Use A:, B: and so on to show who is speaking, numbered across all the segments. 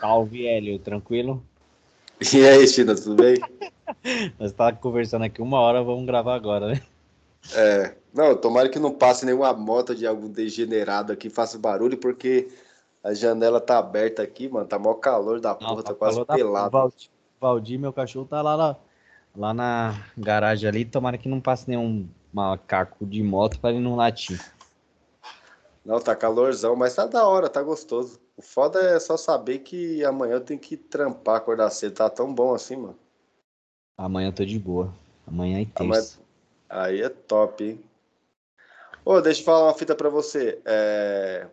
A: Salve, Hélio, tranquilo?
B: E aí, China, tudo bem?
A: Nós tá conversando aqui uma hora, vamos gravar agora, né?
B: É, não, tomara que não passe nenhuma moto de algum degenerado aqui, faça barulho, porque a janela tá aberta aqui, mano, tá mó calor da porra, não, tá, tá quase pelado.
A: Valdir, Valdir, meu cachorro, tá lá, lá, lá na garagem ali, tomara que não passe nenhum macaco de moto para ele não latir.
B: Não, tá calorzão, mas tá da hora, tá gostoso. O foda é só saber que amanhã eu tenho que trampar, acordar cedo. Tá tão bom assim, mano.
A: Amanhã eu tô de boa. Amanhã é terça.
B: Aí é top, hein? Ô, deixa eu falar uma fita pra você. É...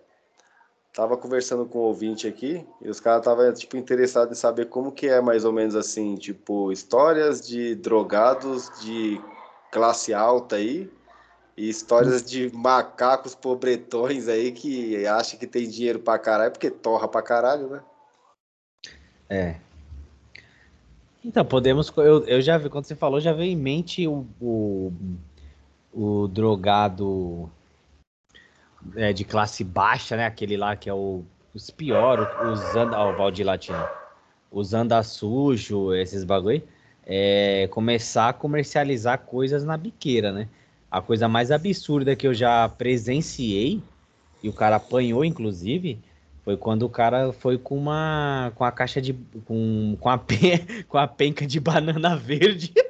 B: Tava conversando com o um ouvinte aqui e os caras estavam, tipo, interessados em saber como que é mais ou menos assim, tipo, histórias de drogados de classe alta aí e histórias de macacos pobretões aí que acha que tem dinheiro pra caralho, porque torra pra caralho, né?
A: É. Então, podemos. Eu, eu já vi, quando você falou, já veio em mente o, o, o drogado é, de classe baixa, né? Aquele lá que é o, os piores, os anda. Ó, o Valdir Latino. Os anda sujo, esses bagulho. É, começar a comercializar coisas na biqueira, né? A coisa mais absurda que eu já presenciei, e o cara apanhou, inclusive, foi quando o cara foi com uma. com a caixa de. com, com, a, pe, com a penca de banana verde.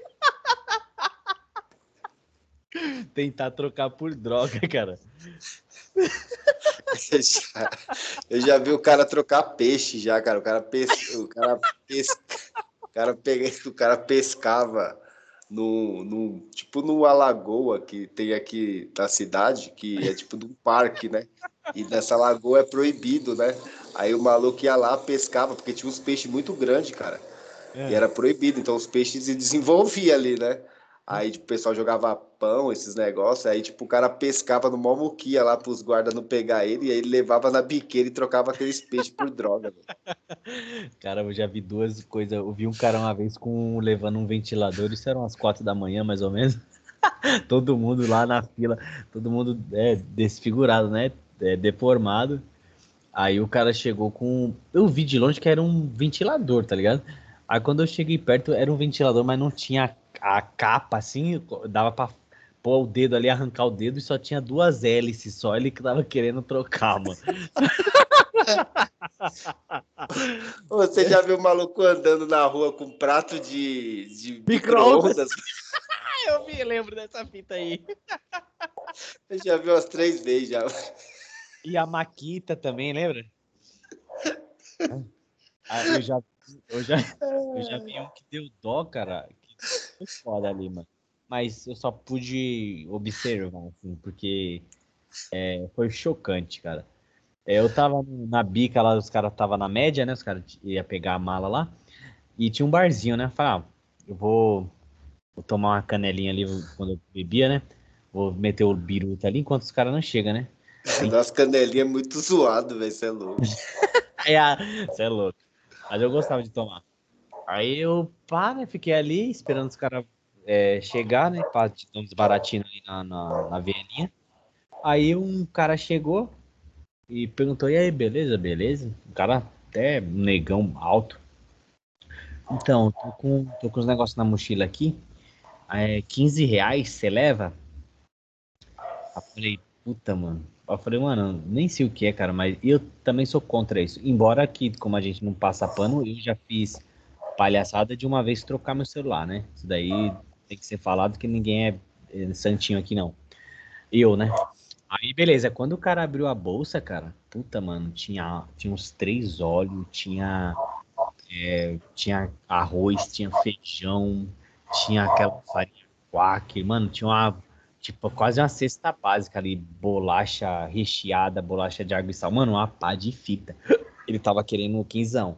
A: Tentar trocar por droga, cara.
B: Eu já, eu já vi o cara trocar peixe já, cara. O cara, pes, o cara, pes, o cara, pega, o cara pescava no, no tipo numa lagoa que tem aqui na cidade, que é tipo de um parque, né? E nessa lagoa é proibido, né? Aí o maluco ia lá, pescava, porque tinha uns peixes muito grandes, cara. É. E era proibido, então os peixes se desenvolviam ali, né? Aí tipo, o pessoal jogava pão, esses negócios. Aí tipo, o cara pescava no mó muquia lá pros guardas não pegar ele. E aí ele levava na biqueira e trocava aqueles peixes por droga.
A: Cara, eu já vi duas coisas. Eu vi um cara uma vez com levando um ventilador. Isso eram umas quatro da manhã, mais ou menos. todo mundo lá na fila, todo mundo é, desfigurado, né? É, deformado. Aí o cara chegou com. Eu vi de longe que era um ventilador, tá ligado? Aí quando eu cheguei perto, era um ventilador, mas não tinha a capa assim, dava pra pôr o dedo ali, arrancar o dedo e só tinha duas hélices só. Ele que tava querendo trocar, mano.
B: Você já viu o maluco andando na rua com um prato de, de micro-ondas?
A: Eu me lembro dessa fita aí.
B: Eu já vi umas três vezes já.
A: E a Maquita também, lembra? Ah, eu já, eu já, eu já vi um que deu dó, cara, foi foda ali, mano. Mas eu só pude observar, assim, porque é, foi chocante, cara. É, eu tava na bica lá, os caras tava na média, né? Os caras iam pegar a mala lá. E tinha um barzinho, né? Falei, ah, eu vou, vou, tomar uma canelinha ali quando eu bebia, né? Vou meter o biruta ali enquanto os caras não chegam, né?
B: Nossa, canelinha é muito zoado, velho. Você é louco.
A: é, você é louco. Mas eu gostava de tomar. Aí eu, pá, né, fiquei ali esperando os caras é, chegar, né, pra dar um desbaratinho ali na, na, na velhinha. Aí um cara chegou e perguntou, e aí, beleza, beleza? O cara até negão alto. Então, tô com, tô com os negócios na mochila aqui. É, 15 reais, você leva? Eu falei, puta, mano. Eu falei, mano, nem sei o que é, cara, mas eu também sou contra isso. Embora que, como a gente não passa pano, eu já fiz palhaçada de uma vez trocar meu celular, né? Isso daí tem que ser falado que ninguém é, é santinho aqui, não. Eu, né? Aí, beleza. Quando o cara abriu a bolsa, cara, puta, mano, tinha, tinha uns três óleos, tinha, é, tinha arroz, tinha feijão, tinha aquela farinha quack, mano, tinha uma, tipo, quase uma cesta básica ali, bolacha recheada, bolacha de água e sal, mano, uma pá de fita. Ele tava querendo um quinzão.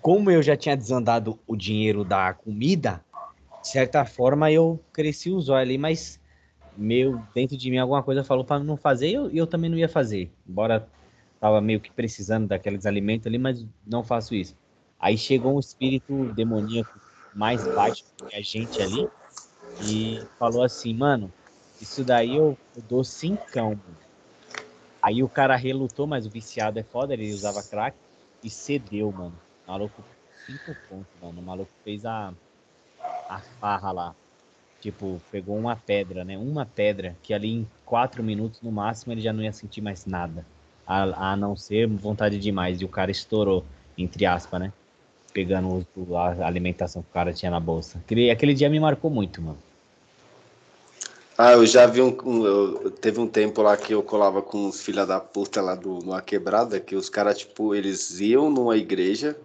A: Como eu já tinha desandado o dinheiro da comida, de certa forma eu cresci os olhos ali, mas meu, dentro de mim alguma coisa falou para não fazer e eu, eu também não ia fazer. Embora tava meio que precisando daqueles alimentos ali, mas não faço isso. Aí chegou um espírito demoníaco mais baixo que a gente ali e falou assim, mano, isso daí eu, eu dou cincão. Aí o cara relutou, mas o viciado é foda, ele usava crack. e cedeu, mano. O maluco, cinco pontos, mano. O maluco fez a, a farra lá. Tipo, pegou uma pedra, né? Uma pedra que ali em quatro minutos no máximo ele já não ia sentir mais nada. A, a não ser vontade demais. E o cara estourou, entre aspas, né? Pegando a alimentação que o cara tinha na bolsa. Aquele, aquele dia me marcou muito, mano.
B: Ah, eu já vi um. um eu, teve um tempo lá que eu colava com os filha da puta lá do, numa quebrada, que os caras, tipo, eles iam numa igreja,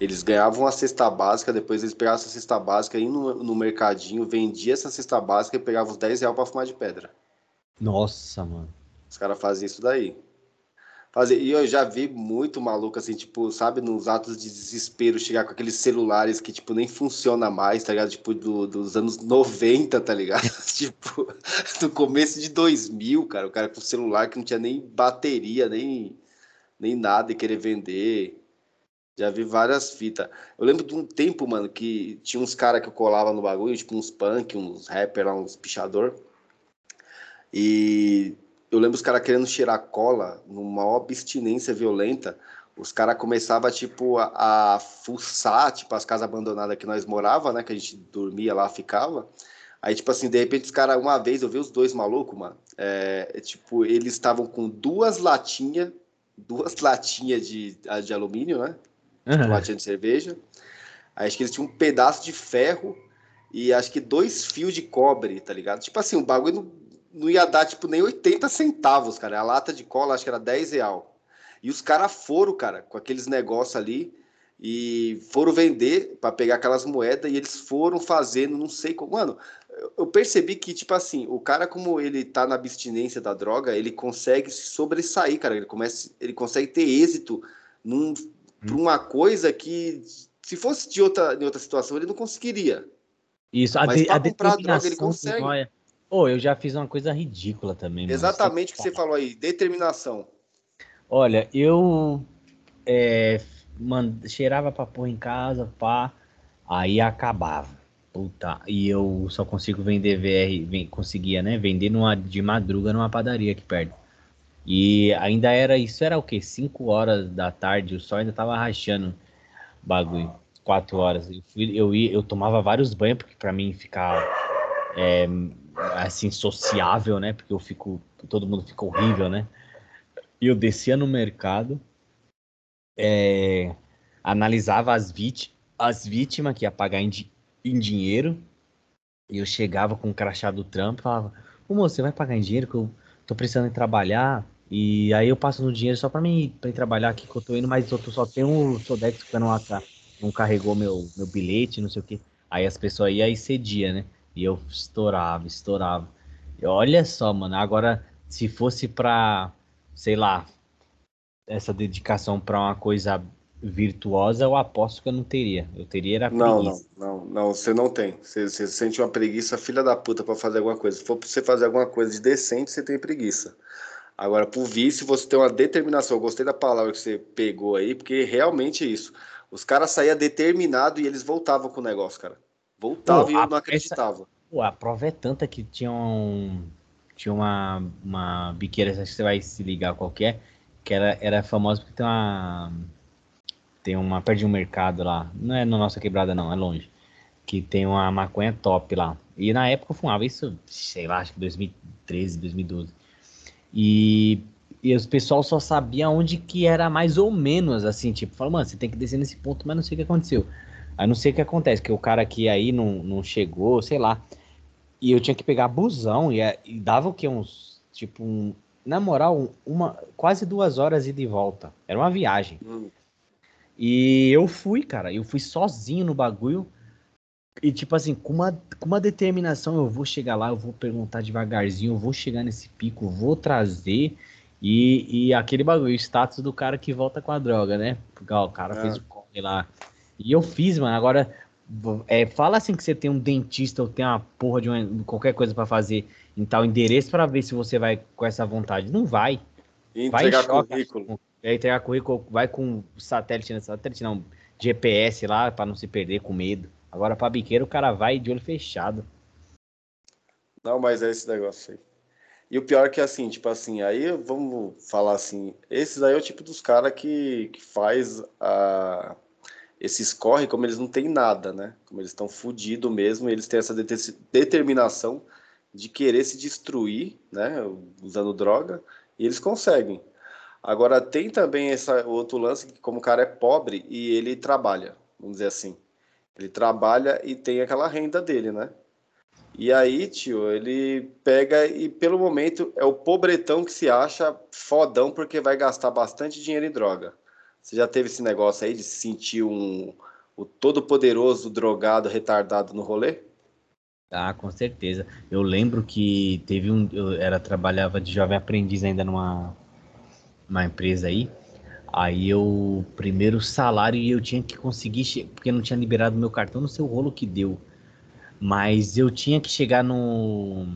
B: eles ganhavam a cesta básica, depois eles pegavam essa cesta básica, iam no, no mercadinho, vendia essa cesta básica e pegavam os 10 reais pra fumar de pedra.
A: Nossa, mano.
B: Os caras faziam isso daí fazer. E eu já vi muito maluco, assim, tipo, sabe, nos atos de desespero, chegar com aqueles celulares que, tipo, nem funciona mais, tá ligado? Tipo, do, dos anos 90, tá ligado? tipo, do começo de 2000, cara, o cara com celular que não tinha nem bateria, nem, nem nada e querer vender. Já vi várias fitas. Eu lembro de um tempo, mano, que tinha uns caras que eu colava no bagulho, tipo uns punk, uns rapper uns pichador. E eu lembro os caras querendo cheirar cola numa abstinência violenta. Os caras começavam, tipo, a, a fuçar, tipo, as casas abandonadas que nós morava, né? Que a gente dormia lá, ficava. Aí, tipo assim, de repente, os caras, uma vez, eu vi os dois malucos, mano. É, tipo, eles estavam com duas latinhas, duas latinhas de, de alumínio, né? Tipo, latinha de cerveja. Aí acho que eles tinham um pedaço de ferro e acho que dois fios de cobre, tá ligado? Tipo assim, o bagulho não não ia dar, tipo, nem 80 centavos, cara. A lata de cola, acho que era 10 real. E os caras foram, cara, com aqueles negócios ali e foram vender para pegar aquelas moedas e eles foram fazendo, não sei como. Mano, eu percebi que, tipo assim, o cara, como ele tá na abstinência da droga, ele consegue se sobressair, cara. Ele, começa, ele consegue ter êxito num, hum. por uma coisa que, se fosse de outra, de outra situação, ele não conseguiria.
A: Isso, a, Mas de, a comprar droga, ele consegue. Pô, eu já fiz uma coisa ridícula também.
B: Exatamente o que você falou aí, determinação.
A: Olha, eu é, man, cheirava pra pôr em casa, pá, aí acabava. Puta, e eu só consigo vender VR, conseguia, né, vender numa, de madruga numa padaria aqui perto. E ainda era, isso era o quê? 5 horas da tarde, o sol ainda tava rachando bagulho, 4 horas. Eu, fui, eu, ia, eu tomava vários banhos, porque para mim ficar é, assim, sociável, né? Porque eu fico, todo mundo fica horrível, né? E eu descia no mercado, é, analisava as, vítimas, as vítimas que ia pagar em, em dinheiro, e eu chegava com o crachá do trampo e falava, ô moço, você vai pagar em dinheiro que eu tô precisando trabalhar, e aí eu passo no dinheiro só para mim pra ir trabalhar aqui que eu tô indo, mas eu só tenho o Sodex que não, não carregou meu, meu bilhete, não sei o que. Aí as pessoas iam e cedia, né? E eu estourava, estourava. E olha só, mano, agora se fosse pra, sei lá, essa dedicação para uma coisa virtuosa, eu aposto que eu não teria. Eu teria era
B: não, preguiça. Não, não, não, você não tem. Você, você sente uma preguiça filha da puta para fazer alguma coisa. Se for pra você fazer alguma coisa de decente, você tem preguiça. Agora, por vício, você tem uma determinação. Eu gostei da palavra que você pegou aí, porque realmente é isso. Os caras saíam determinados e eles voltavam com o negócio, cara. Voltava Pô, e eu não acreditava. Essa,
A: pô, a prova é tanta que tinha, um, tinha uma, uma biqueira, acho que você vai se ligar qualquer, que era, era famosa porque tem uma. Tem uma. Perto de um mercado lá. Não é na nossa quebrada, não, é longe. Que tem uma maconha top lá. E na época eu fumava isso, sei lá, acho que 2013, 2012. E, e os pessoal só sabia onde que era mais ou menos assim, tipo, falou, mano, você tem que descer nesse ponto, mas não sei o que aconteceu. Aí não sei o que acontece, que o cara aqui aí não, não chegou, sei lá. E eu tinha que pegar busão e, é, e dava o que? Uns. Tipo, um, na moral, uma, quase duas horas ida e volta. Era uma viagem. Hum. E eu fui, cara. Eu fui sozinho no bagulho. E, tipo assim, com uma, com uma determinação, eu vou chegar lá, eu vou perguntar devagarzinho, eu vou chegar nesse pico, vou trazer. E, e aquele bagulho, o status do cara que volta com a droga, né? Porque ó, o cara é. fez o corre lá e eu fiz, mano. Agora, é, fala assim que você tem um dentista ou tem uma porra de uma, qualquer coisa para fazer em tal endereço para ver se você vai com essa vontade. Não vai.
B: E entregar vai choque, currículo.
A: É, entregar currículo, vai com satélite, satélite não, GPS lá para não se perder com medo. Agora para biqueiro o cara vai de olho fechado.
B: Não, mas é esse negócio aí. E o pior é que assim, tipo assim, aí vamos falar assim, esses aí é o tipo dos caras que, que faz a, esses corre como eles não têm nada, né? Como eles estão fodidos mesmo, eles têm essa determinação de querer se destruir, né? Usando droga, e eles conseguem. Agora tem também esse outro lance que como o cara é pobre e ele trabalha, vamos dizer assim. Ele trabalha e tem aquela renda dele, né? E aí, tio, ele pega e pelo momento é o pobretão que se acha fodão porque vai gastar bastante dinheiro em droga. Você já teve esse negócio aí de se sentir um o todo poderoso drogado retardado no rolê?
A: Ah, com certeza. Eu lembro que teve um eu era trabalhava de jovem aprendiz ainda numa uma empresa aí. Aí eu primeiro salário e eu tinha que conseguir porque não tinha liberado meu cartão, no seu rolo que deu. Mas eu tinha que chegar no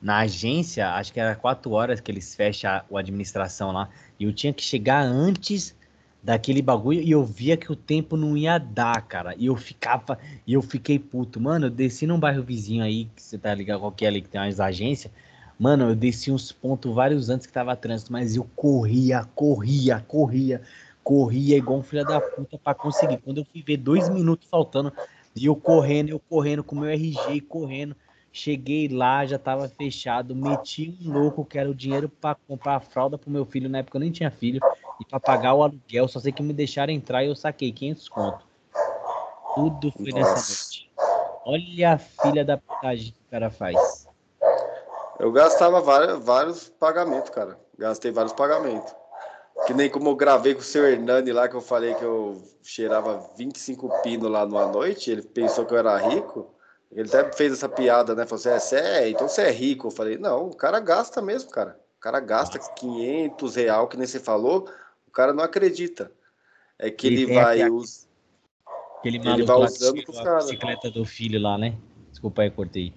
A: na agência, acho que era quatro horas que eles fecham a, a administração lá, e eu tinha que chegar antes daquele bagulho e eu via que o tempo não ia dar, cara. E eu ficava, e eu fiquei puto. Mano, eu desci num bairro vizinho aí, que você tá ligado qualquer ali que tem umas agências. Mano, eu desci uns pontos vários antes que tava trânsito, mas eu corria, corria, corria, corria igual um filho da puta pra conseguir. Quando eu fui ver dois minutos faltando, e eu correndo, eu correndo com meu RG, correndo. Cheguei lá, já tava fechado, meti um louco que era o dinheiro para comprar a fralda pro meu filho, na época eu nem tinha filho, e para pagar o aluguel, só sei que me deixaram entrar e eu saquei 500 conto. Tudo foi Nossa. nessa noite. Olha a filha da putagem que o cara faz.
B: Eu gastava vários, vários pagamentos, cara. Gastei vários pagamentos. Que nem como eu gravei com o seu Hernani lá, que eu falei que eu cheirava 25 pinos lá numa noite, ele pensou que eu era rico. Ele até fez essa piada, né? Falou assim, é, é, então você é rico. Eu falei, não, o cara gasta mesmo, cara. O cara gasta 500 real, que nem você falou, o cara não acredita. É que ele, ele vai... Us...
A: Aquele ele vai usando com os caras. bicicleta do filho lá, né? Desculpa aí, cortei.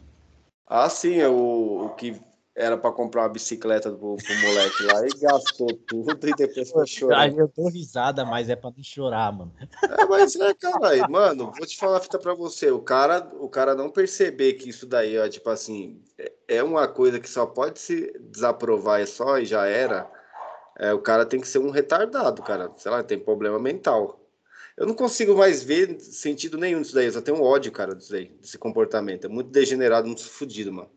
B: Ah, sim, é o, o que era para comprar uma bicicleta pro, pro moleque lá e gastou tudo e depois foi chorar.
A: Eu tô risada, mas é para não chorar, mano.
B: É, mas é, cara, mano, vou te falar a fita para você. O cara, o cara não perceber que isso daí, ó, tipo assim, é, é uma coisa que só pode se desaprovar e só e já era. É, o cara tem que ser um retardado, cara. Sei lá, tem problema mental. Eu não consigo mais ver sentido nenhum disso daí. Eu só tenho ódio, cara, disso daí, desse comportamento. É muito degenerado, muito fodido, mano.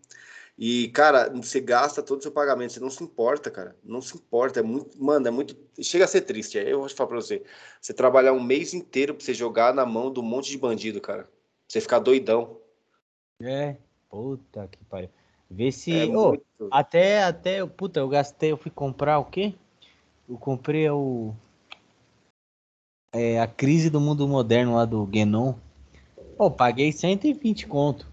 B: E, cara, você gasta todo o seu pagamento, você não se importa, cara. Não se importa. É muito. Mano, é muito. Chega a ser triste. Eu vou te falar pra você. Você trabalhar um mês inteiro pra você jogar na mão de um monte de bandido, cara. Pra você ficar doidão.
A: É, puta que pariu. Vê se. É oh. Até, até. Puta, eu gastei, eu fui comprar o quê? Eu comprei o. É, a crise do mundo moderno lá do Genon. Pô, paguei 120 conto.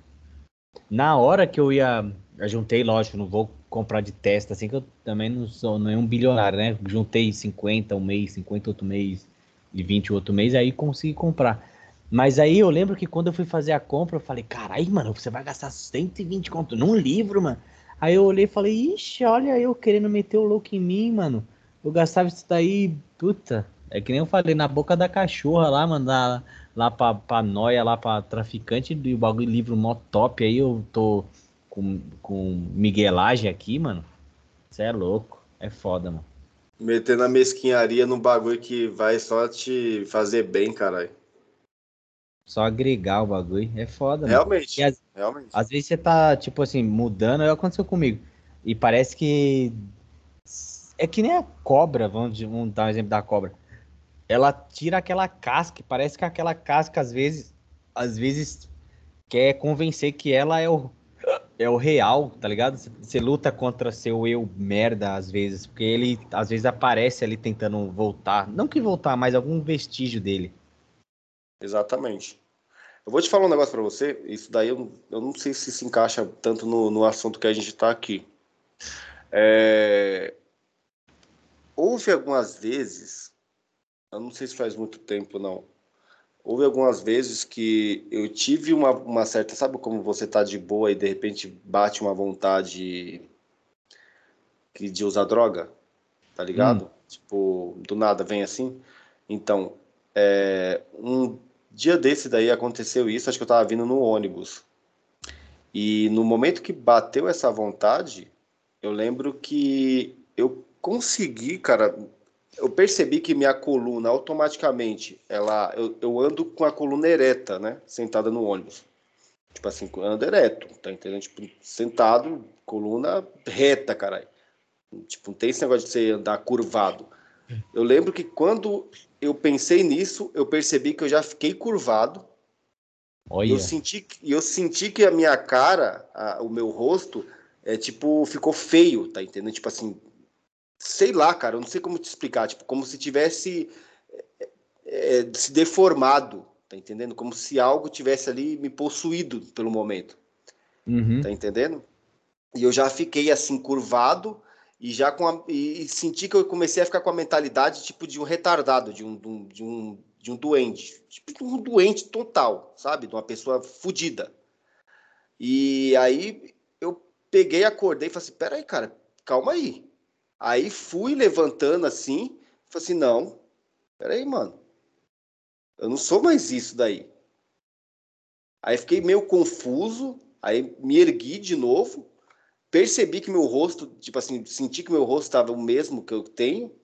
A: Na hora que eu ia eu juntei, lógico, não vou comprar de testa, assim, que eu também não sou não é um bilionário, né? Juntei 50 um mês, 50 outro mês e 20 outro mês, aí consegui comprar. Mas aí eu lembro que quando eu fui fazer a compra, eu falei, carai, mano, você vai gastar 120 conto num livro, mano. Aí eu olhei e falei, ixi, olha eu querendo meter o louco em mim, mano. Eu gastava isso daí, puta. É que nem eu falei, na boca da cachorra lá, mano, lá, pra, pra noia, lá pra traficante, e o bagulho livro mó top, aí eu tô com, com miguelagem aqui, mano, você é louco. É foda, mano.
B: Metendo a mesquinharia num bagulho que vai só te fazer bem, caralho.
A: Só agregar o bagulho. É foda,
B: realmente,
A: mano.
B: realmente.
A: Às vezes você tá, tipo assim, mudando, é aconteceu comigo. E parece que. É que nem a cobra, vamos, vamos dar um exemplo da cobra. Ela tira aquela casca, parece que aquela casca, às vezes, às vezes quer convencer que ela é o, é o real, tá ligado? Você luta contra seu eu merda às vezes, porque ele às vezes aparece ali tentando voltar, não que voltar, mas algum vestígio dele.
B: Exatamente. Eu vou te falar um negócio para você, isso daí eu, eu não sei se se encaixa tanto no, no assunto que a gente tá aqui. É... Houve algumas vezes, eu não sei se faz muito tempo não, Houve algumas vezes que eu tive uma, uma certa, sabe como você tá de boa e de repente bate uma vontade de usar droga, tá ligado? Hum. Tipo, do nada vem assim. Então, é, um dia desse daí aconteceu isso, acho que eu tava vindo no ônibus. E no momento que bateu essa vontade, eu lembro que eu consegui, cara, eu percebi que minha coluna automaticamente, ela, eu, eu ando com a coluna ereta, né? Sentada no ônibus. Tipo assim, ando ereto, tá entendendo? Tipo, sentado, coluna reta, caralho. Tipo, não tem esse negócio de você andar curvado. Eu lembro que quando eu pensei nisso, eu percebi que eu já fiquei curvado. Olha. Eu senti, eu senti que a minha cara, a, o meu rosto, é tipo, ficou feio, tá entendendo? Tipo assim, sei lá, cara, eu não sei como te explicar, tipo, como se tivesse é, é, se deformado, tá entendendo? Como se algo tivesse ali me possuído pelo momento, uhum. tá entendendo? E eu já fiquei assim curvado e já com a, e, e, senti que eu comecei a ficar com a mentalidade tipo de um retardado, de um, de um, de um, de um doente, tipo de um doente total, sabe? De uma pessoa fodida. E aí eu peguei, acordei e falei assim, peraí, cara, calma aí. Aí fui levantando assim, falei assim, não, peraí, mano. Eu não sou mais isso daí. Aí fiquei meio confuso, aí me ergui de novo, percebi que meu rosto, tipo assim, senti que meu rosto estava o mesmo que eu tenho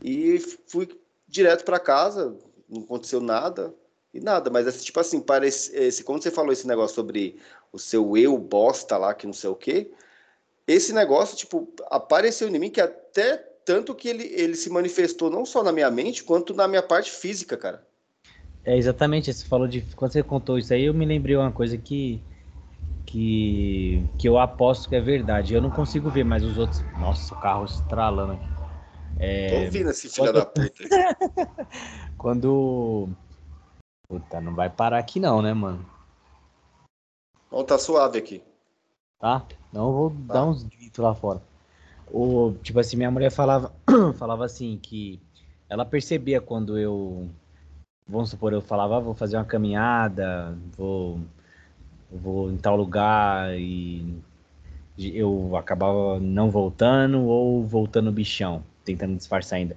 B: e fui direto para casa, não aconteceu nada e nada, mas tipo assim, parece, esse, quando você falou esse negócio sobre o seu eu bosta lá, que não sei o quê, esse negócio, tipo, apareceu em mim que até tanto que ele, ele se manifestou não só na minha mente, quanto na minha parte física, cara.
A: É exatamente, você falou de. Quando você contou isso aí, eu me lembrei uma coisa que. Que, que eu aposto que é verdade. Eu não consigo ver, mas os outros. Nossa, o carro estralando aqui.
B: É... Tô ouvindo esse filho quando... da puta.
A: quando. Puta, não vai parar aqui não, né, mano?
B: Não, tá suave aqui
A: tá? Não vou tá. dar uns gritos lá fora. O, tipo assim, minha mulher falava, falava assim que ela percebia quando eu, vamos supor, eu falava, ah, vou fazer uma caminhada, vou, vou em tal lugar e eu acabava não voltando ou voltando bichão, tentando disfarçar ainda.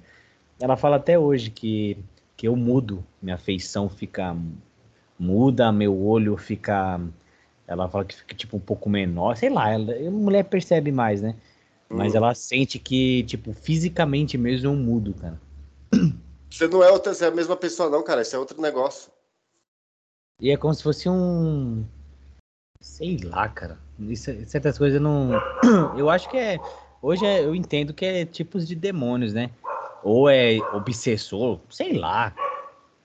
A: Ela fala até hoje que, que eu mudo, minha feição fica muda, meu olho fica ela fala que fica tipo um pouco menor, sei lá, ela, a mulher percebe mais, né? Mas hum. ela sente que, tipo, fisicamente mesmo eu mudo, cara.
B: Você não é outra, você é a mesma pessoa, não, cara. Isso é outro negócio.
A: E é como se fosse um. Sei lá, cara. Isso, certas coisas eu não. Eu acho que é. Hoje é, eu entendo que é tipos de demônios, né? Ou é obsessor, sei lá.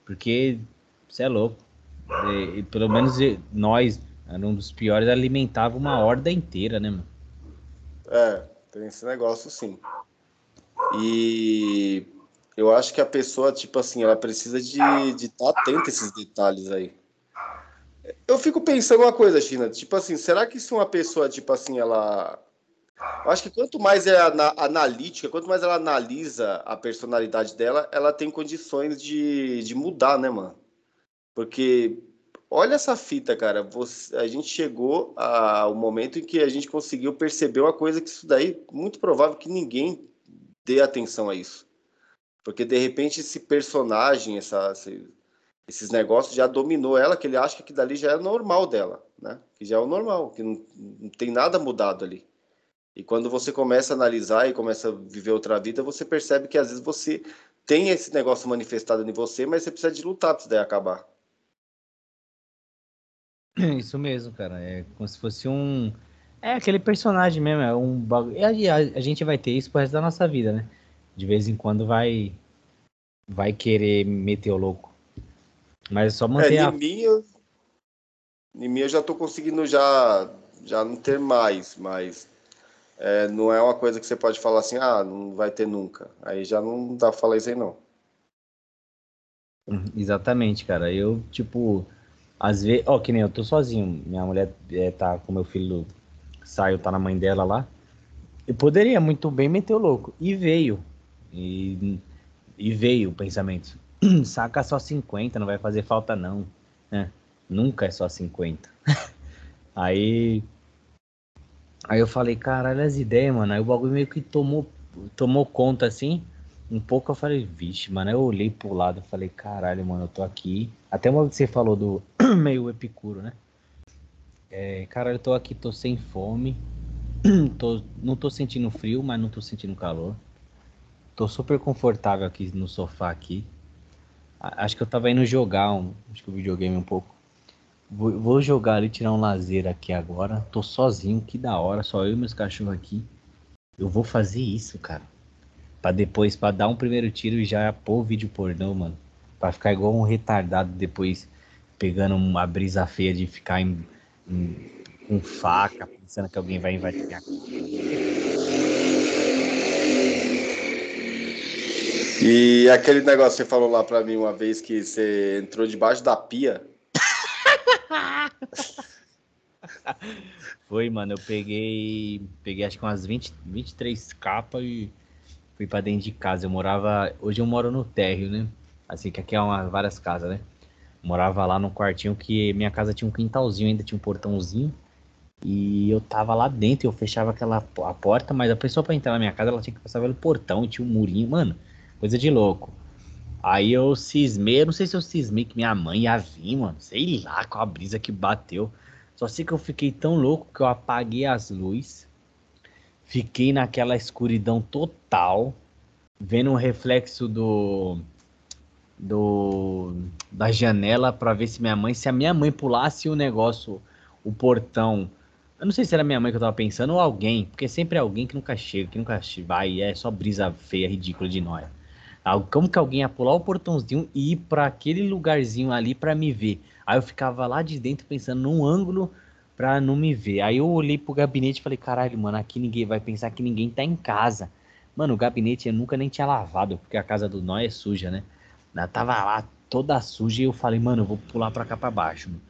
A: Porque você é louco. E, pelo menos nós, era um dos piores, alimentava uma horda inteira, né, mano?
B: É, tem esse negócio sim. E eu acho que a pessoa, tipo assim, ela precisa de estar de tá atenta a esses detalhes aí. Eu fico pensando uma coisa, China, tipo assim, será que se uma pessoa, tipo assim, ela. Eu acho que quanto mais é analítica, quanto mais ela analisa a personalidade dela, ela tem condições de, de mudar, né, mano? Porque Olha essa fita, cara. Você, a gente chegou ao momento em que a gente conseguiu perceber uma coisa que isso daí, muito provável que ninguém dê atenção a isso. Porque de repente esse personagem, essa, esse, esses negócios já dominou ela, que ele acha que dali já é normal dela, né? Que já é o normal, que não, não tem nada mudado ali. E quando você começa a analisar e começa a viver outra vida, você percebe que às vezes você tem esse negócio manifestado em você, mas você precisa de lutar para isso daí acabar.
A: Isso mesmo, cara. É como se fosse um. É aquele personagem mesmo, é um bagulho. E a, a, gente vai ter isso pro resto da nossa vida, né? De vez em quando vai. Vai querer meter o louco. Mas é só manter é,
B: a. Em mim, eu, em mim eu já tô conseguindo já, já não ter mais, mas. É, não é uma coisa que você pode falar assim, ah, não vai ter nunca. Aí já não dá pra falar isso aí, não.
A: Uhum, exatamente, cara. Eu, tipo, às vezes, ó, que nem eu tô sozinho, minha mulher é, tá com meu filho, saiu, tá na mãe dela lá. Eu poderia muito bem meter o louco. E veio. E, e veio o pensamento. Saca só 50, não vai fazer falta não. É, nunca é só 50. aí. Aí eu falei, caralho, as ideias, mano. Aí o bagulho meio que tomou, tomou conta assim um pouco eu falei, vixe, mano. Eu olhei pro lado e falei, caralho, mano, eu tô aqui. Até uma que você falou do meio epicuro, né? É, caralho, eu tô aqui, tô sem fome. tô, não tô sentindo frio, mas não tô sentindo calor. Tô super confortável aqui no sofá aqui. Acho que eu tava indo jogar um, acho que o videogame um pouco. Vou, vou, jogar ali, tirar um lazer aqui agora. Tô sozinho, que da hora, só eu e meus cachorros aqui. Eu vou fazer isso, cara. Pra depois, pra dar um primeiro tiro e já pôr o vídeo pornô, mano. Pra ficar igual um retardado depois, pegando uma brisa feia de ficar em, em, com faca, pensando que alguém vai invadir minha.
B: E aquele negócio que você falou lá pra mim uma vez que você entrou debaixo da pia.
A: Foi, mano, eu peguei. Peguei acho que umas 20, 23 capas e fui pra dentro de casa. Eu morava. Hoje eu moro no térreo, né? Assim, que aqui é uma, várias casas, né? morava lá num quartinho que minha casa tinha um quintalzinho, ainda tinha um portãozinho. E eu tava lá dentro, eu fechava aquela a porta, mas a pessoa para entrar na minha casa, ela tinha que passar pelo portão tinha um murinho, mano, coisa de louco. Aí eu cismei, eu não sei se eu cismei que minha mãe ia vir, mano, sei lá, com a brisa que bateu. Só sei que eu fiquei tão louco que eu apaguei as luzes, fiquei naquela escuridão total, vendo o reflexo do do da janela para ver se minha mãe, se a minha mãe pulasse o negócio, o portão. Eu não sei se era minha mãe que eu tava pensando ou alguém, porque sempre é alguém que nunca chega, que nunca vai, é só brisa feia, ridícula de nóia. Como que alguém ia pular o portãozinho e ir para aquele lugarzinho ali para me ver? Aí eu ficava lá de dentro pensando num ângulo pra não me ver. Aí eu olhei pro gabinete e falei, caralho, mano, aqui ninguém vai pensar que ninguém tá em casa. Mano, o gabinete eu nunca nem tinha lavado, porque a casa do Nó é suja, né? Ela tava lá toda suja e eu falei, mano, eu vou pular pra cá pra baixo. Mano.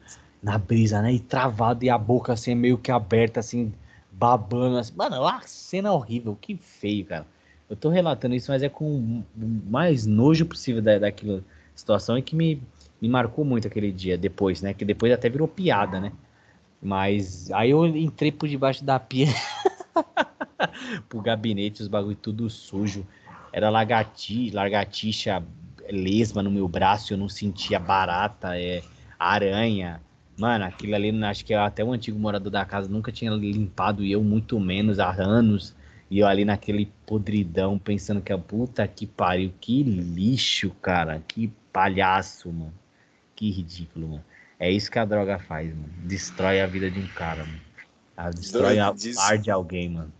A: Na brisa, né? E travado e a boca assim meio que aberta, assim, babando. Assim. Mano, uma cena horrível, que feio, cara. Eu tô relatando isso, mas é com o mais nojo possível da, daquela situação e que me, me marcou muito aquele dia depois, né? Que depois até virou piada, né? Mas aí eu entrei por debaixo da pia pro gabinete, os bagulho tudo sujo. Era lagartixa, lagartixa lesma no meu braço, eu não sentia barata, é, aranha. Mano, aquilo ali, acho que até o antigo morador da casa nunca tinha limpado e eu muito menos há anos. E eu ali naquele podridão, pensando que a puta que pariu, que lixo, cara, que palhaço, mano. Que ridículo, mano. É isso que a droga faz, mano. Destrói a vida de um cara, mano. Ela destrói a par de alguém, mano.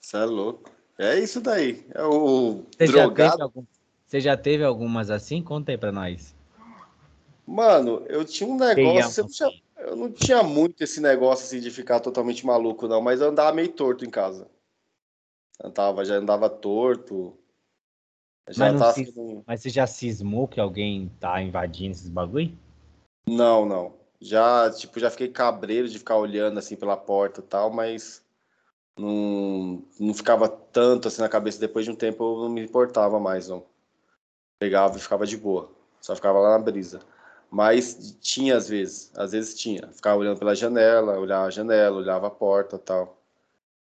B: Você é louco. É isso daí. É o
A: Você drogado. Algum... Você já teve algumas assim? Conta aí pra nós.
B: Mano, eu tinha um negócio. Eu, tinha, eu não tinha muito esse negócio assim de ficar totalmente maluco, não, mas eu andava meio torto em casa. Eu tava, já andava torto.
A: Já mas, tava... mas você já cismou que alguém tá invadindo esses bagulho?
B: Não, não. Já, tipo, já fiquei cabreiro de ficar olhando assim pela porta e tal, mas não, não ficava tanto assim na cabeça. Depois de um tempo eu não me importava mais, não pegava e ficava de boa. Só ficava lá na brisa. Mas tinha às vezes, às vezes tinha. Ficava olhando pela janela, olhava a janela, olhava a porta tal.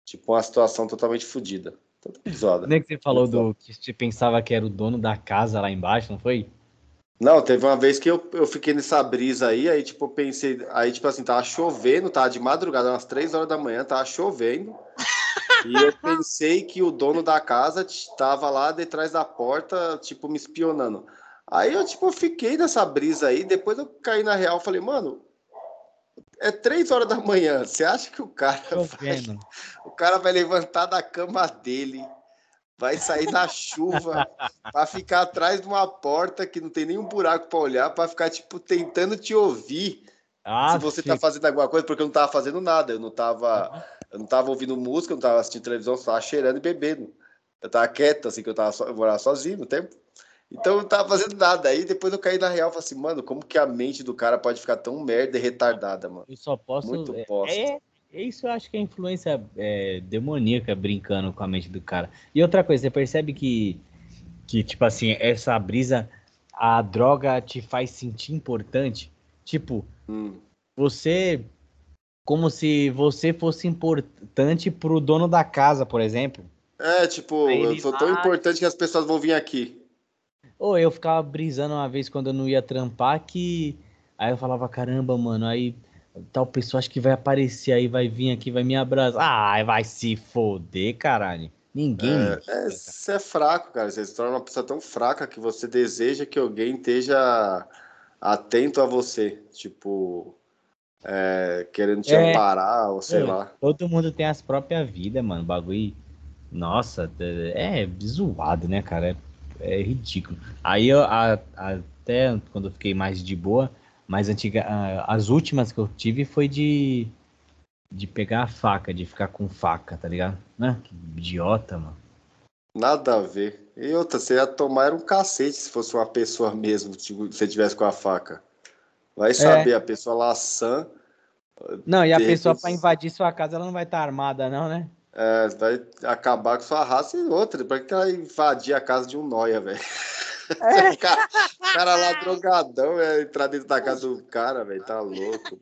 B: Tipo uma situação totalmente fodida. Totalmente zoada.
A: Nem que você falou do que você pensava que era o dono da casa lá embaixo, não foi?
B: Não, teve uma vez que eu, eu fiquei nessa brisa aí, aí tipo, pensei, aí tipo assim, tava chovendo, tava de madrugada, umas três horas da manhã, tava chovendo. E eu pensei que o dono da casa estava lá detrás da porta, tipo, me espionando. Aí eu, tipo, fiquei nessa brisa aí, depois eu caí na real, falei, mano, é três horas da manhã, você acha que o cara vai, o cara vai levantar da cama dele, vai sair na chuva para ficar atrás de uma porta que não tem nenhum buraco para olhar, para ficar, tipo, tentando te ouvir ah, se você sim. tá fazendo alguma coisa, porque eu não tava fazendo nada, eu não tava... Eu não tava ouvindo música, eu não tava assistindo televisão, eu tava cheirando e bebendo. Eu tava quieto, assim, que eu tava so, eu morava sozinho no tempo. Então eu não tava fazendo nada. Aí depois eu caí na real e falei assim, mano, como que a mente do cara pode ficar tão merda e retardada, mano?
A: Eu só posso. Muito é isso eu acho que é influência é, demoníaca brincando com a mente do cara. E outra coisa, você percebe que, que, tipo assim, essa brisa, a droga te faz sentir importante? Tipo, hum. você como se você fosse importante pro dono da casa, por exemplo.
B: É, tipo, eu sou tão importante que as pessoas vão vir aqui.
A: Ou eu ficava brisando uma vez quando eu não ia trampar que. Aí eu falava, caramba, mano, aí tal pessoa acho que vai aparecer aí, vai vir aqui, vai me abraçar. Ah, vai se foder, caralho. Ninguém.
B: É, é, você é fraco, cara. Você se torna uma pessoa tão fraca que você deseja que alguém esteja atento a você. Tipo, é, querendo te é, amparar, ou sei lá.
A: Todo mundo tem as próprias vidas, mano. Bagulho. Nossa, é, é zoado, né, cara? É, é ridículo. Aí eu, a, até quando eu fiquei mais de boa, mais antiga, as últimas que eu tive foi de de pegar a faca, de ficar com faca, tá ligado? Né? Que idiota, mano.
B: Nada a ver. E outra, você ia tomar um cacete se fosse uma pessoa mesmo, se você tivesse com a faca. Vai saber, é. a pessoa lá sã.
A: Não, e a pessoa repente... para invadir sua casa, ela não vai estar tá armada, não, né?
B: É, vai acabar com sua raça e outra. Pra que ela invadir a casa de um noia, velho? É. o cara, cara lá drogadão, é, entrar dentro da casa do cara, velho. Tá louco.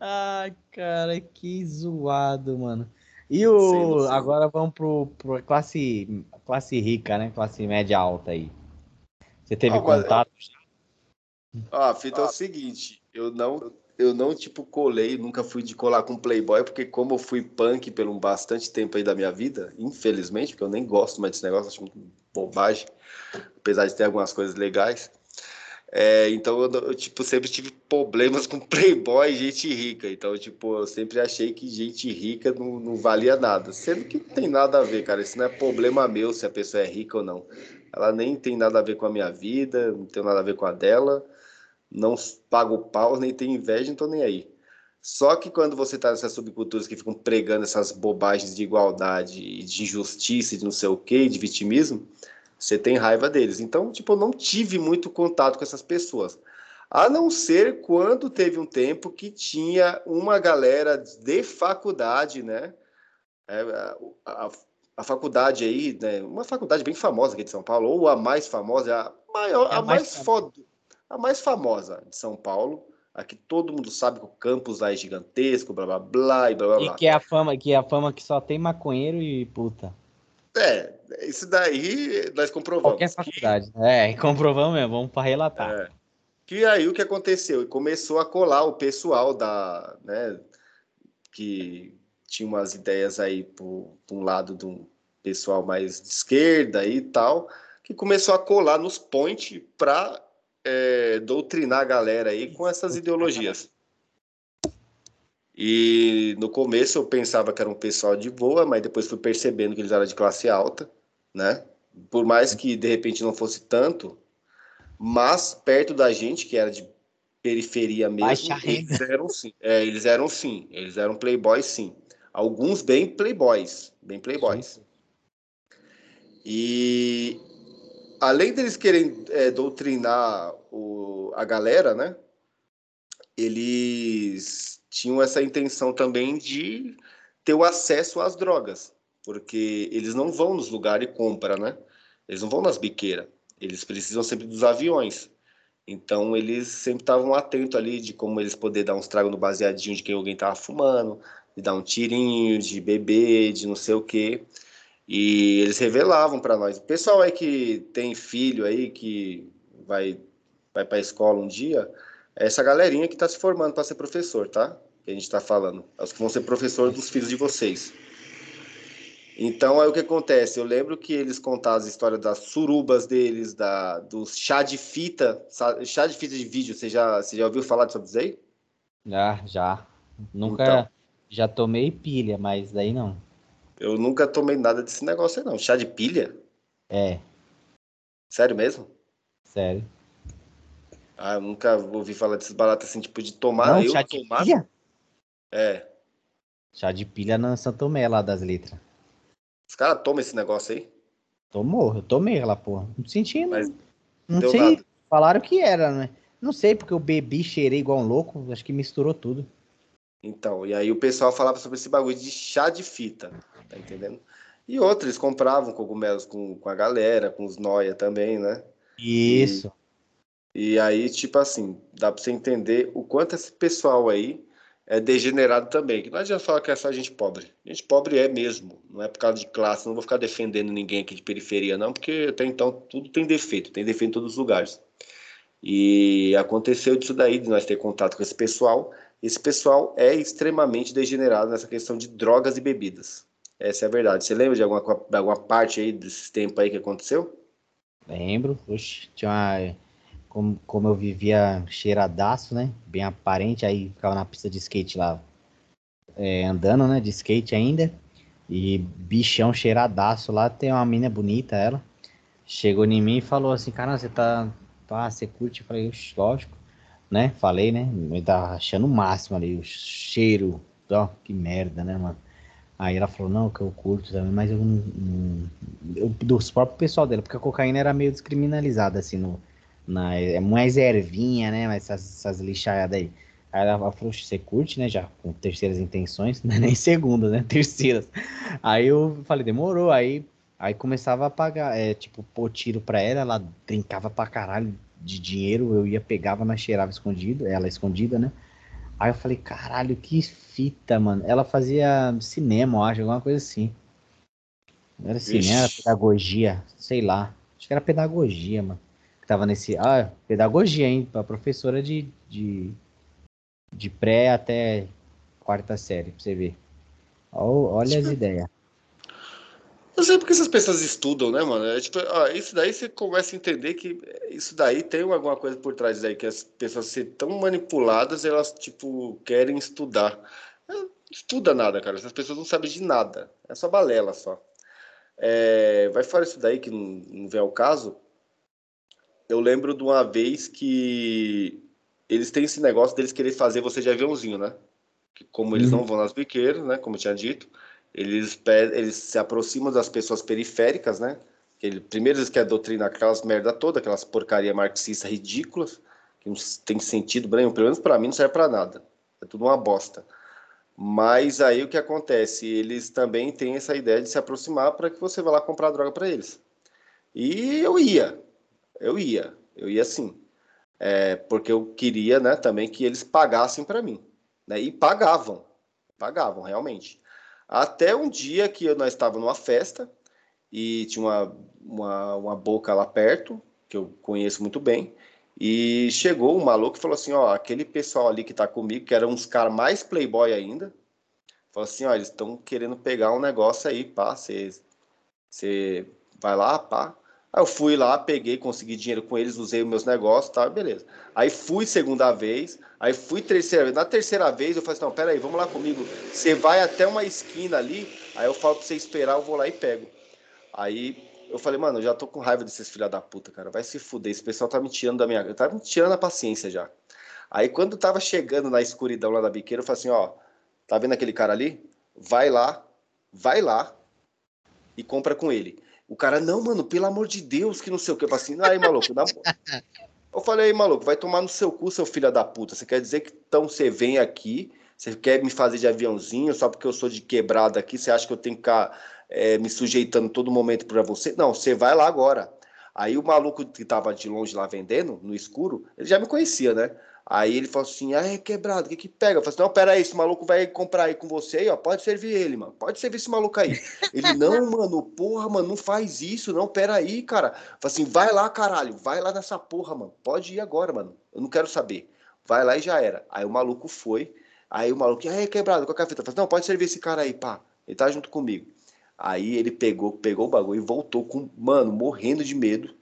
A: Ai, cara, que zoado, mano. E o. Sim, Agora vamos pro, pro, classe, classe rica, né? Classe média alta aí. Você teve ah, contato?
B: Ah, a fita ah. é o seguinte, eu não, eu não, tipo, colei, nunca fui de colar com Playboy, porque como eu fui punk pelo bastante tempo aí da minha vida, infelizmente, porque eu nem gosto mais desse negócio, acho muito bobagem, apesar de ter algumas coisas legais, é, então eu, eu, tipo, sempre tive problemas com playboy e gente rica. Então, tipo, eu sempre achei que gente rica não, não valia nada. Sendo que não tem nada a ver, cara. Isso não é problema meu se a pessoa é rica ou não. Ela nem tem nada a ver com a minha vida, não tem nada a ver com a dela. Não pago pau, nem tenho inveja, não tô nem aí. Só que quando você tá nessas subculturas que ficam pregando essas bobagens de igualdade, de injustiça, de não sei o quê, de vitimismo, você tem raiva deles. Então, tipo, eu não tive muito contato com essas pessoas. A não ser quando teve um tempo que tinha uma galera de faculdade, né? É, a, a, faculdade aí, né? Uma faculdade bem famosa aqui de São Paulo, ou a mais famosa, a maior, é a, a mais, mais foda, a mais famosa de São Paulo. Aqui todo mundo sabe que o campus lá é gigantesco, blá blá blá e blá blá.
A: E que é a fama, que é a fama que só tem maconheiro e puta.
B: É, isso daí nós comprovamos.
A: Qualquer faculdade. Que... É, comprovamos mesmo, vamos para relatar. É.
B: Que aí o que aconteceu? Começou a colar o pessoal da, né, que tinha umas ideias aí por, por um lado de um pessoal mais de esquerda e tal, que começou a colar nos point para é, doutrinar a galera aí com essas ideologias. E no começo eu pensava que era um pessoal de boa, mas depois fui percebendo que eles eram de classe alta, né? Por mais que de repente não fosse tanto, mas perto da gente, que era de periferia mesmo, eles eram sim. É, eles eram sim, eles eram playboys sim. Alguns bem playboys, bem playboys. Sim. E além deles querem é, doutrinar o, a galera, né? Eles tinham essa intenção também de ter o acesso às drogas, porque eles não vão nos lugares e compram, né? Eles não vão nas biqueiras, eles precisam sempre dos aviões. Então eles sempre estavam atentos ali de como eles poder dar uns tragos no baseadinho de quem alguém tava fumando, de dar um tirinho, de beber, de não sei o quê. E eles revelavam para nós. O pessoal aí que tem filho aí que vai vai para a escola um dia, é essa galerinha que está se formando para ser professor, tá? Que a gente está falando. É os que vão ser professor dos filhos de vocês. Então, aí o que acontece? Eu lembro que eles contavam as histórias das surubas deles, da, do chá de fita, chá de fita de vídeo. Você já, você já ouviu falar sobre isso aí?
A: Já, já. Nunca. Então, já tomei pilha, mas daí não.
B: Eu nunca tomei nada desse negócio aí, não. Chá de pilha?
A: É.
B: Sério mesmo?
A: Sério.
B: Ah, eu nunca ouvi falar desses baratos assim, tipo, de tomar. Não, eu
A: chá de tomar... pilha?
B: É.
A: Chá de pilha na Santo Tomé, lá das letras.
B: Os caras tomam esse negócio aí?
A: Tomou, eu tomei lá, porra. Não senti, Mas não sei. Nada. Falaram que era, né? Não sei, porque eu bebi, cheirei igual um louco, acho que misturou tudo.
B: Então, e aí o pessoal falava sobre esse bagulho de chá de fita, tá entendendo? E outros, eles compravam cogumelos com, com a galera, com os noia também, né?
A: Isso.
B: E aí, tipo assim, dá pra você entender o quanto esse pessoal aí é degenerado também. Que não adianta falar que é só gente pobre. Gente pobre é mesmo. Não é por causa de classe. Não vou ficar defendendo ninguém aqui de periferia, não, porque até então tudo tem defeito. Tem defeito em todos os lugares. E aconteceu disso daí, de nós ter contato com esse pessoal. Esse pessoal é extremamente degenerado nessa questão de drogas e bebidas. Essa é a verdade. Você lembra de alguma, de alguma parte aí desse tempo aí que aconteceu?
A: Lembro. Oxe, tinha uma... Como, como eu vivia cheiradaço, né? Bem aparente, aí ficava na pista de skate lá, é, andando, né? De skate ainda. E bichão cheiradaço lá. Tem uma mina bonita, ela. Chegou em mim e falou assim: Cara, você tá. Pá, você curte? Eu falei: Lógico, né? Falei, né? Eu tava achando o máximo ali, o cheiro. Ó, que merda, né, mano? Aí ela falou, não, que eu curto também, mas eu não. Eu, dos próprios pessoal dela, porque a cocaína era meio descriminalizada, assim, no, na, é mais ervinha, né? Mas essas, essas lixadas aí. Aí ela falou, você curte, né? Já com terceiras intenções, não é nem segunda, né? Terceiras. Aí eu falei, demorou. Aí, aí começava a pagar, é, tipo, pôr tiro pra ela, ela brincava pra caralho de dinheiro, eu ia, pegava, mas cheirava escondido, ela escondida, né? Aí eu falei, caralho, que fita, mano. Ela fazia cinema, eu acho, alguma coisa assim. Não era cinema, era pedagogia, sei lá. Acho que era pedagogia, mano. Que tava nesse. Ah, pedagogia, hein? Pra professora de, de, de pré até quarta série, pra você ver. Olha as ideias.
B: Eu sei porque essas pessoas estudam, né, mano? É, tipo, ó, isso daí você começa a entender que isso daí tem alguma coisa por trás daí, que as pessoas ser tão manipuladas, elas, tipo, querem estudar. Não estuda nada, cara. Essas pessoas não sabem de nada. É só balela só. É, vai fora isso daí que não, não vem ao caso. Eu lembro de uma vez que eles têm esse negócio deles querer fazer você de aviãozinho, né? Que como eles uhum. não vão nas biqueiras, né? Como eu tinha dito eles, eles se aproximam das pessoas periféricas, né? Ele, primeiro eles querem doutrinar aquelas merda toda, aquelas porcaria marxista ridículas, que não tem sentido pelo menos para mim não serve para nada. É tudo uma bosta. Mas aí o que acontece? Eles também têm essa ideia de se aproximar para que você vá lá comprar droga para eles. E eu ia, eu ia, eu ia sim. É, porque eu queria né, também que eles pagassem para mim. Né, e pagavam, pagavam realmente. Até um dia que nós estávamos numa festa e tinha uma, uma, uma boca lá perto, que eu conheço muito bem, e chegou um maluco e falou assim: Ó, aquele pessoal ali que tá comigo, que eram uns caras mais playboy ainda, falou assim: Ó, eles estão querendo pegar um negócio aí, pá, você vai lá, pá. Aí eu fui lá, peguei, consegui dinheiro com eles, usei meus negócios, tá, beleza. Aí fui segunda vez, aí fui terceira vez. Na terceira vez eu falei assim, não, peraí, vamos lá comigo. Você vai até uma esquina ali, aí eu falo pra você esperar, eu vou lá e pego. Aí eu falei, mano, eu já tô com raiva desses filha da puta, cara. Vai se fuder, esse pessoal tá me tirando da minha... Tá me tirando a paciência já. Aí quando tava chegando na escuridão lá da biqueira, eu falei assim, ó, tá vendo aquele cara ali? Vai lá, vai lá e compra com ele. O cara, não, mano, pelo amor de Deus, que não sei o que. Eu falei assim, aí, maluco, dá... Eu falei, aí, maluco, vai tomar no seu cu, seu filho da puta. Você quer dizer que então você vem aqui, você quer me fazer de aviãozinho só porque eu sou de quebrada aqui, você acha que eu tenho que ficar é, me sujeitando todo momento para você? Não, você vai lá agora. Aí o maluco que tava de longe lá vendendo, no escuro, ele já me conhecia, né? Aí ele falou assim: ah, é quebrado, o que que pega? Eu falei assim: não, pera aí, esse maluco vai comprar aí com você aí, ó, pode servir ele, mano, pode servir esse maluco aí. Ele, não, mano, porra, mano, não faz isso, não, pera aí, cara. Eu falei assim: vai lá, caralho, vai lá nessa porra, mano, pode ir agora, mano, eu não quero saber. Vai lá e já era. Aí o maluco foi, aí o maluco, aí, quebrado, qual é a fita? Eu falei assim: não, pode servir esse cara aí, pá, ele tá junto comigo. Aí ele pegou, pegou o bagulho e voltou com, mano, morrendo de medo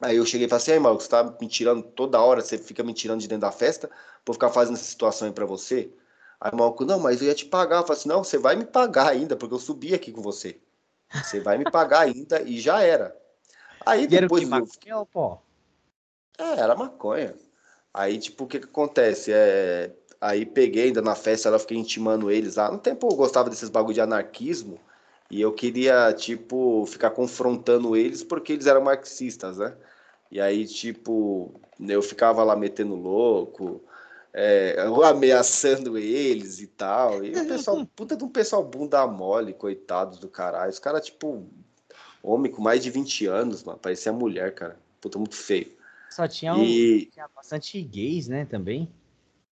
B: Aí eu cheguei e falei assim, aí, maluco, você tá me tirando toda hora, você fica me tirando de dentro da festa pra ficar fazendo essa situação aí pra você? Aí o maluco, não, mas eu ia te pagar. Eu falei assim, não, você vai me pagar ainda, porque eu subi aqui com você. Você vai me pagar ainda e já era. Aí depois. Era o que, eu... pô? É, era maconha. Aí, tipo, o que que acontece? É... Aí peguei ainda na festa, ela fiquei intimando eles lá. No tempo eu gostava desses bagulho de anarquismo. E eu queria, tipo, ficar confrontando eles porque eles eram marxistas, né? E aí, tipo, eu ficava lá metendo louco, é, ameaçando eles e tal. E o pessoal, puta de um pessoal bunda mole, coitados do caralho. Os caras, tipo, homem com mais de 20 anos, mano, parecia mulher, cara. Puta, muito feio.
A: Só tinha, um, e... tinha bastante gays, né, também?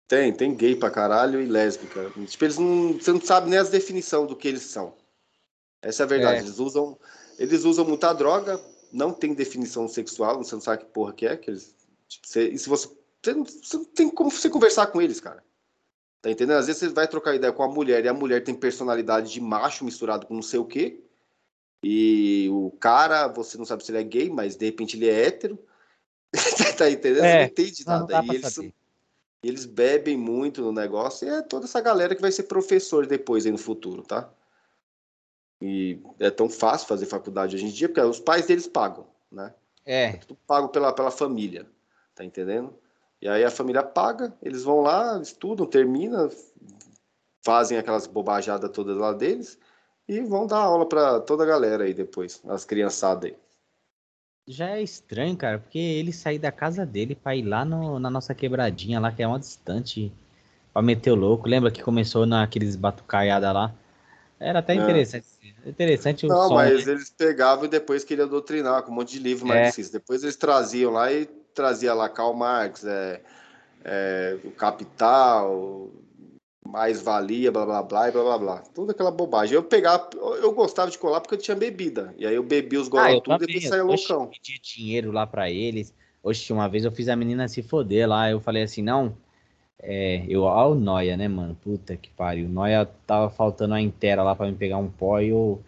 B: Tem, tem gay pra caralho e lésbica. Tipo, eles não. Você não sabe nem as definições do que eles são. Essa é a verdade. É. Eles usam, eles usam muita droga, não tem definição sexual, você não sabe que porra que é, que eles Tipo, você, e se você, você não, você não tem como você conversar com eles, cara. Tá entendendo? Às vezes você vai trocar ideia com a mulher e a mulher tem personalidade de macho misturado com não sei o quê. E o cara, você não sabe se ele é gay, mas de repente ele é hétero. tá entendendo? É, você não entende nada. Não e eles, eles bebem muito no negócio e é toda essa galera que vai ser professor depois aí no futuro, tá? E é tão fácil fazer faculdade hoje em dia, porque os pais deles pagam, né?
A: É.
B: é tudo pago pela, pela família, tá entendendo? E aí a família paga, eles vão lá, estudam, terminam, fazem aquelas bobajadas todas lá deles e vão dar aula para toda a galera aí depois, as criançadas aí.
A: Já é estranho, cara, porque ele sair da casa dele pra ir lá no, na nossa quebradinha lá, que é uma distante, pra meter o louco. Lembra que começou naqueles batucaiada lá? Era até é. interessante. Interessante
B: o Não, som, mas né? eles pegavam e depois queriam doutrinar com um monte de livro é. difícil. Depois eles traziam lá e trazia lá Karl Marx, é, é, o Capital, mais valia, blá blá blá e blá blá blá. Toda aquela bobagem. Eu pegava, eu gostava de colar porque eu tinha bebida. E aí eu bebi os golão ah, tudo e depois saía loucão. Eu
A: pedi dinheiro lá para eles. Oxe, uma vez eu fiz a menina se foder lá. Eu falei assim, não. É, eu, o Noia, né, mano? Puta que pariu. Noia tava faltando a inteira lá para me pegar um pó e eu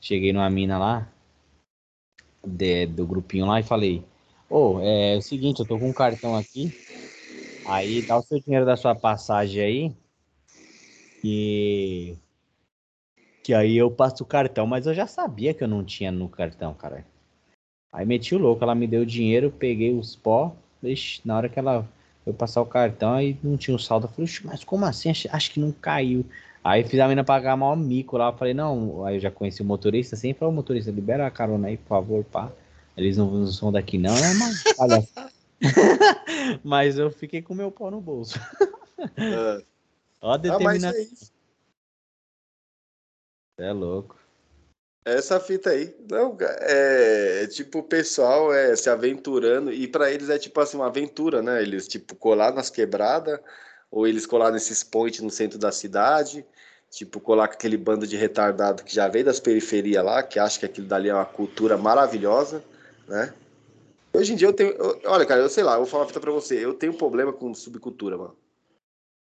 A: cheguei numa mina lá, de, do grupinho lá, e falei: Ô, oh, é, é o seguinte, eu tô com um cartão aqui. Aí dá o seu dinheiro da sua passagem aí que que aí eu passo o cartão, mas eu já sabia que eu não tinha no cartão, cara. Aí meti o louco, ela me deu o dinheiro, peguei os pó, ixi, na hora que ela foi passar o cartão, aí não tinha o saldo, eu falei, mas como assim? Acho, acho que não caiu. Aí fiz a menina pagar maior mico lá, eu falei, não, aí eu já conheci o motorista, sempre assim, o motorista, libera a carona aí, por favor, pá. Eles não, não são daqui não, é mas, olha. mas eu fiquei com meu pau no bolso. É. Ó a determinação. Ah, é. É louco.
B: Essa fita aí. Não, é, é tipo o pessoal é se aventurando e para eles é tipo assim uma aventura, né? Eles tipo colar nas quebradas ou eles colar nesses pontes no centro da cidade, tipo colar com aquele bando de retardado que já veio das periferias lá, que acha que aquilo dali é uma cultura maravilhosa, né? Hoje em dia eu tenho, eu, olha, cara, eu sei lá, eu vou falar uma fita para você, eu tenho problema com subcultura, mano.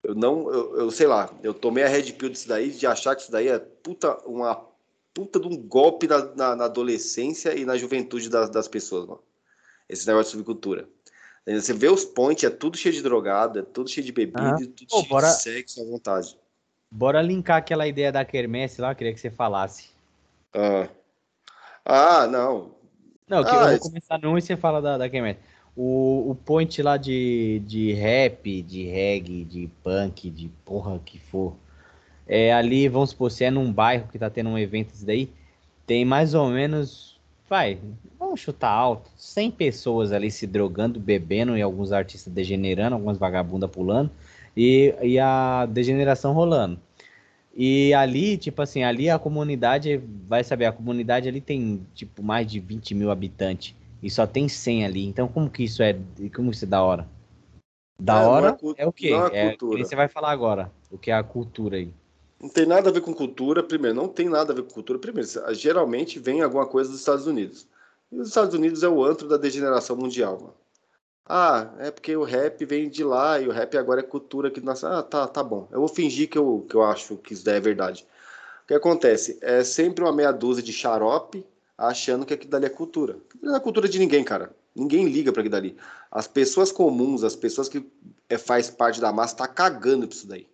B: Eu não, eu, eu, sei lá, eu tomei a red pill disso daí, de achar que isso daí é puta, uma puta de um golpe na, na, na adolescência e na juventude das, das pessoas, mano. Esse negócio de subcultura. Você vê os points, é tudo cheio de drogado, é tudo cheio de bebida, uhum. tudo Pô, cheio bora, de sexo à vontade.
A: Bora linkar aquela ideia da quermesse lá, eu queria que você falasse.
B: Ah, ah não.
A: Não, eu ah, vou começar num e você fala da, da quermesse. O, o point lá de, de rap, de reggae, de punk, de porra que for. É, ali, vamos supor, se é num bairro que tá tendo um evento isso daí, tem mais ou menos, vai, vamos chutar alto, 100 pessoas ali se drogando, bebendo e alguns artistas degenerando, algumas vagabundas pulando e, e a degeneração rolando. E ali, tipo assim, ali a comunidade, vai saber, a comunidade ali tem, tipo, mais de 20 mil habitantes e só tem 100 ali. Então, como que isso é? Como isso é da hora? Da é, hora é, é, o quê? É, é que você vai falar agora. O que é a cultura aí?
B: Não tem nada a ver com cultura, primeiro. Não tem nada a ver com cultura, primeiro. Geralmente vem alguma coisa dos Estados Unidos. E os Estados Unidos é o antro da degeneração mundial, mano. Ah, é porque o rap vem de lá e o rap agora é cultura aqui nossa. Ah, tá, tá bom. Eu vou fingir que eu, que eu acho que isso daí é verdade. O que acontece? É sempre uma meia dúzia de xarope achando que aquilo dali é cultura. Não é cultura de ninguém, cara. Ninguém liga para aquilo dali. As pessoas comuns, as pessoas que é, faz parte da massa, tá cagando pra isso daí.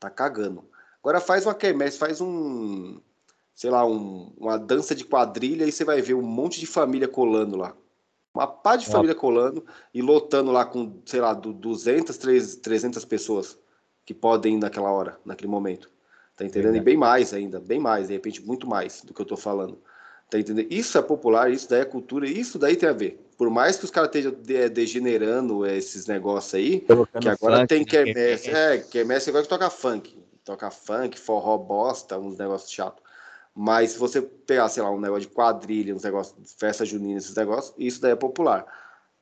B: Tá cagando. Agora faz uma quermesse, faz um, sei lá, um, uma dança de quadrilha e você vai ver um monte de família colando lá. Uma pá de família colando e lotando lá com, sei lá, 200, 300 pessoas que podem ir naquela hora, naquele momento. Tá entendendo? E bem mais ainda, bem mais, de repente muito mais do que eu tô falando. Tá entendendo? Isso é popular, isso daí é cultura, isso daí tem a ver. Por mais que os caras estejam de, degenerando esses negócios aí, Colocando que agora funk, tem quermesse, né? é, quermesse agora que toca funk. Toca funk, forró bosta, uns negócios chatos. Mas se você pegar, sei lá, um negócio de quadrilha, uns negócios de festa junina, esses negócios, isso daí é popular.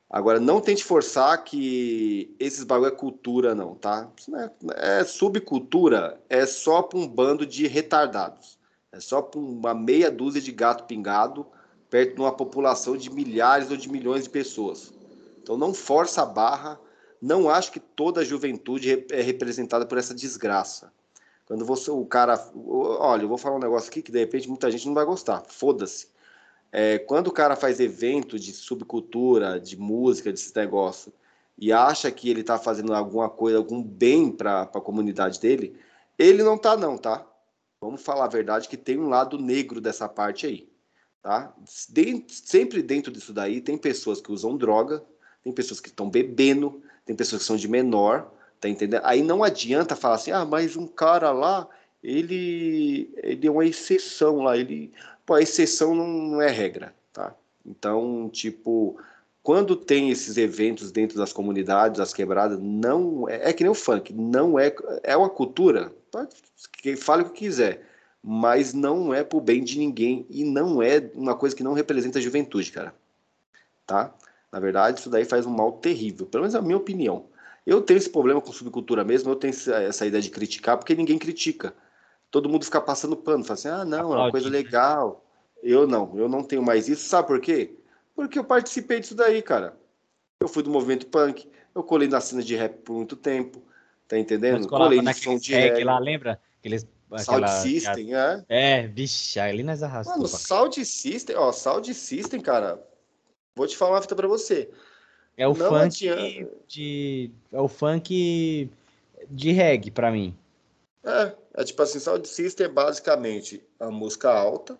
B: Agora, não tente forçar que esses bagulho é cultura, não, tá? Isso não é, é subcultura, é só para um bando de retardados. É só uma meia dúzia de gato pingado perto de uma população de milhares ou de milhões de pessoas. Então não força a barra, não acho que toda a juventude é representada por essa desgraça. Quando você, o cara, olha, eu vou falar um negócio aqui que de repente muita gente não vai gostar, foda-se. É, quando o cara faz evento de subcultura, de música, desses negócios, e acha que ele está fazendo alguma coisa, algum bem para a comunidade dele, ele não tá não, tá? Vamos falar a verdade que tem um lado negro dessa parte aí, tá? sempre dentro disso daí tem pessoas que usam droga, tem pessoas que estão bebendo, tem pessoas que são de menor, tá entendendo? Aí não adianta falar assim, ah, mas um cara lá, ele, ele é uma exceção lá, ele, pô, a exceção não, não é regra, tá? Então, tipo, quando tem esses eventos dentro das comunidades, das quebradas, não é, é que nem o funk, não é é uma cultura, pode que fale o que quiser, mas não é pro bem de ninguém e não é uma coisa que não representa a juventude, cara. Tá? Na verdade, isso daí faz um mal terrível, pelo menos é a minha opinião. Eu tenho esse problema com subcultura mesmo, eu tenho essa ideia de criticar, porque ninguém critica. Todo mundo fica passando pano, fala assim: ah, não, é uma coisa legal. Eu não, eu não tenho mais isso. Sabe por quê? Porque eu participei disso daí, cara. Eu fui do movimento punk, eu colei na cena de rap por muito tempo, tá entendendo? Colei
A: no som de rap. lá, lembra? Aqueles
B: Aquela, Sound System, é.
A: É, bicho, ali nós arrastamos.
B: Mano, Sound System, ó, Sound System, cara, vou te falar uma fita pra você.
A: É o Não funk adianta. de. É o funk de reggae pra mim.
B: É, é tipo assim, Sound System é basicamente a música alta,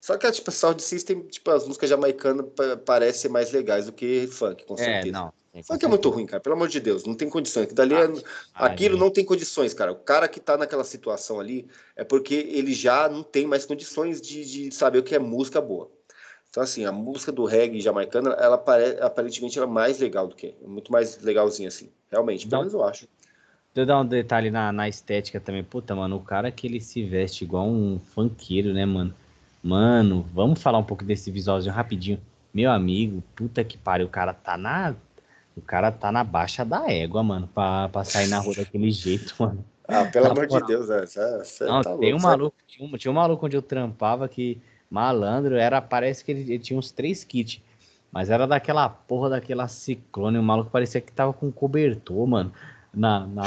B: só que, tipo, Sound System, tipo, as músicas jamaicanas parecem mais legais do que funk, com é, certeza. É, não. Funk é muito ruim, cara, pelo amor de Deus, não tem condições. Dali é, aquilo não tem condições, cara. O cara que tá naquela situação ali é porque ele já não tem mais condições de, de saber o que é música boa. Então, assim, a música do reggae jamaicana, ela pare... aparentemente ela é mais legal do que. É muito mais legalzinha, assim. Realmente, pelo menos eu acho.
A: Deixa eu dar um detalhe na, na estética também. Puta, mano, o cara que ele se veste igual um funkeiro, né, mano? Mano, vamos falar um pouco desse visualzinho rapidinho. Meu amigo, puta que pariu, o cara tá na. O cara tá na baixa da égua, mano, pra, pra sair na rua daquele jeito, mano.
B: Ah, pelo amor de Deus, é, é,
A: Não, tá tem louco, um maluco, tinha um, tinha um maluco onde eu trampava que malandro era, parece que ele, ele tinha uns três kits. Mas era daquela porra daquela ciclone. O maluco parecia que tava com cobertor, mano. Na. na...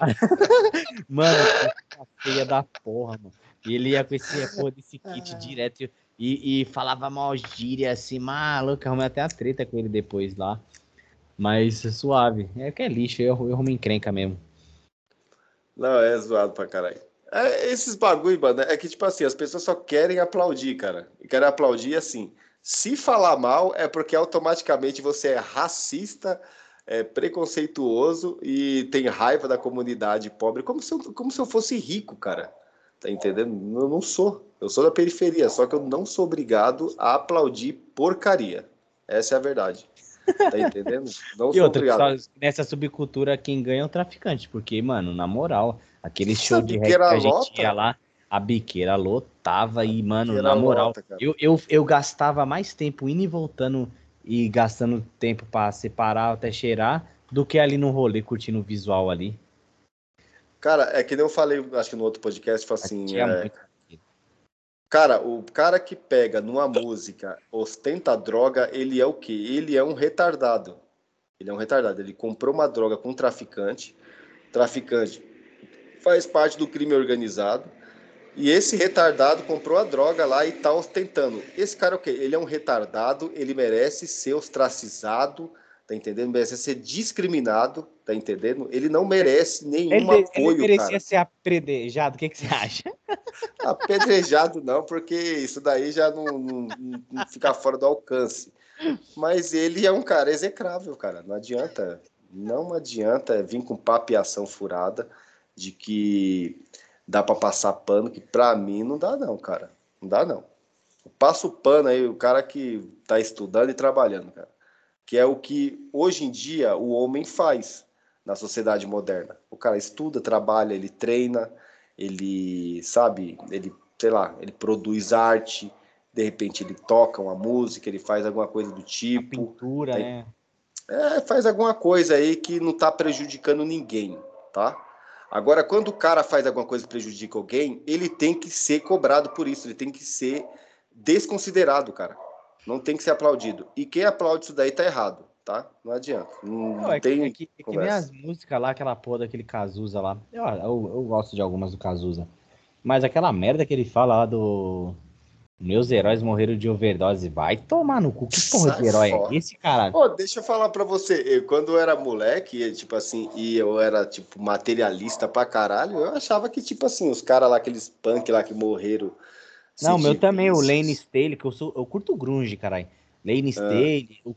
A: mano, que feia da porra, mano. E ele ia com esse, porra, desse kit direto e, e falava mal gíria assim, maluco, arrumei até a treta com ele depois lá. Mas suave. É que é lixo, eu, eu arrumo encrenca mesmo.
B: Não, é zoado pra caralho. É, esses bagulho, mano, é que, tipo assim, as pessoas só querem aplaudir, cara. E querem aplaudir assim. Se falar mal, é porque automaticamente você é racista, é preconceituoso e tem raiva da comunidade pobre, como se eu, como se eu fosse rico, cara. Tá entendendo? Eu não sou. Eu sou da periferia, só que eu não sou obrigado a aplaudir porcaria. Essa é a verdade. Tá entendendo?
A: Não e sou outra, obrigado. nessa subcultura, quem ganha é o traficante, porque, mano, na moral, aquele show de reggae que a gente ia lá, a biqueira lotava e, mano, na moral, lota, eu, eu, eu gastava mais tempo indo e voltando e gastando tempo para separar até cheirar do que ali no rolê curtindo o visual ali.
B: Cara, é que nem eu falei, acho que no outro podcast, foi assim. É... Cara, o cara que pega numa música, ostenta droga, ele é o quê? Ele é um retardado. Ele é um retardado. Ele comprou uma droga com um traficante. Traficante faz parte do crime organizado. E esse retardado comprou a droga lá e tá ostentando. Esse cara é o quê? Ele é um retardado, ele merece ser ostracizado, tá entendendo? Merece ser discriminado, tá entendendo? Ele não merece nenhum ele, apoio, Ele merecia cara.
A: ser apedrejado, o que, que você acha?
B: Apedrejado não, porque isso daí já não, não, não fica fora do alcance. Mas ele é um cara execrável, cara. Não adianta, não adianta vir com papo e ação furada de que dá para passar pano, que para mim não dá não, cara. Não dá não. Passa o pano aí, o cara que tá estudando e trabalhando, cara que é o que hoje em dia o homem faz na sociedade moderna. O cara estuda, trabalha, ele treina, ele sabe, ele, sei lá, ele produz arte, de repente ele toca uma música, ele faz alguma coisa do tipo. A
A: pintura, né?
B: É, faz alguma coisa aí que não está prejudicando ninguém, tá? Agora, quando o cara faz alguma coisa que prejudica alguém, ele tem que ser cobrado por isso, ele tem que ser desconsiderado, cara. Não tem que ser aplaudido. E quem aplaude isso daí tá errado. tá? Não adianta. Não,
A: Não, é, que,
B: tem
A: é, que, é que nem as músicas lá, aquela porra daquele Cazuza lá. Eu, eu, eu gosto de algumas do Cazuza. Mas aquela merda que ele fala lá do. Meus heróis morreram de overdose. Vai tomar no cu. Que porra
B: Sai
A: de herói
B: fora.
A: é esse, caralho?
B: Pô, deixa eu falar pra você, eu, quando eu era moleque, tipo assim, e eu era, tipo, materialista pra caralho, eu achava que, tipo assim, os caras lá, aqueles punk lá que morreram.
A: Não, meu também, o
B: vícios.
A: Lane Staley, que eu sou. Eu curto grunge, caralho. Lane Staley, o,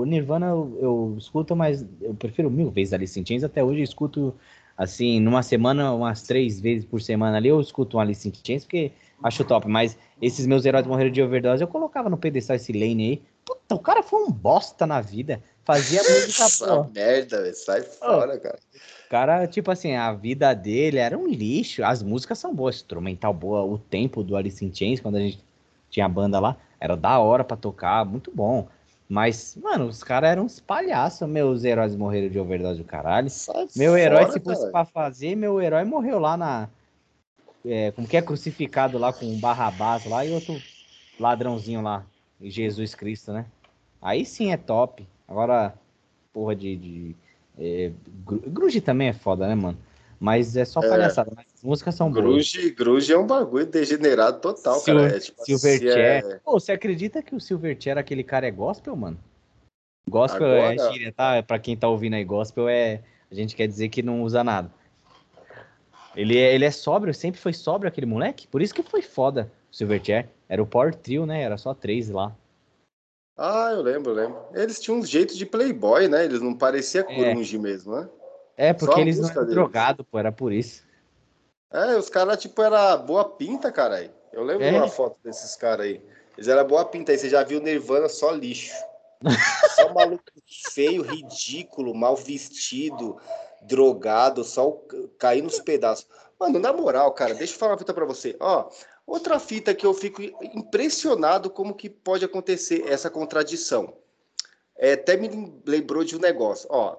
A: o Nirvana eu, eu escuto, mas eu prefiro mil vezes Alice in Chains. Até hoje eu escuto, assim, numa semana, umas três vezes por semana ali, eu escuto um Alice in Chains, porque acho top. Mas esses meus heróis morreram de overdose, eu colocava no pedestal esse Lane aí. Puta, o cara foi um bosta na vida. Fazia música
B: Essa
A: boa.
B: merda, velho, sai fora, cara.
A: O cara, tipo assim, a vida dele era um lixo. As músicas são boas, instrumental boa. O tempo do Alice in Chains, quando a gente tinha a banda lá, era da hora pra tocar, muito bom. Mas, mano, os caras eram uns palhaços. Meus heróis morreram de overdose do caralho.
B: Sai
A: Meu herói,
B: fora,
A: se fosse
B: cara.
A: pra fazer, meu herói morreu lá na. É, como que é crucificado lá com um Barrabás lá e outro ladrãozinho lá. Jesus Cristo, né? Aí sim é top. Agora, porra de. de é, grunge também é foda, né, mano? Mas é só palhaçada. Mas as músicas são boas.
B: Grunge, grunge é um bagulho degenerado total,
A: Sil-
B: cara. É, tipo,
A: Silverchair.
B: se é-
A: Pô, você acredita que o Silverchair, aquele cara é gospel, mano? Gospel é
B: Agora-
A: gíria, tá? Pra quem tá ouvindo aí, gospel é. A gente quer dizer que não usa nada. Ele é, ele é sóbrio, sempre foi sóbrio aquele moleque. Por isso que foi foda o Silverchair. Era o Power Trio, né? Era só três lá.
B: Ah, eu lembro, eu lembro. Eles tinham um jeito de playboy, né? Eles não pareciam grunge mesmo, né?
A: É, porque eles não eram drogados, pô, era por isso.
B: É, os caras, tipo, era boa pinta, caralho. Eu lembro
A: É?
B: uma foto desses caras aí. Eles eram boa pinta aí. Você já viu Nirvana só lixo. só maluco feio, ridículo, mal vestido, drogado, só cair nos pedaços. Mano, na moral, cara, deixa eu falar uma fita pra você. Ó, outra fita que eu fico impressionado como que pode acontecer essa contradição. É, até me lembrou de um negócio. Ó,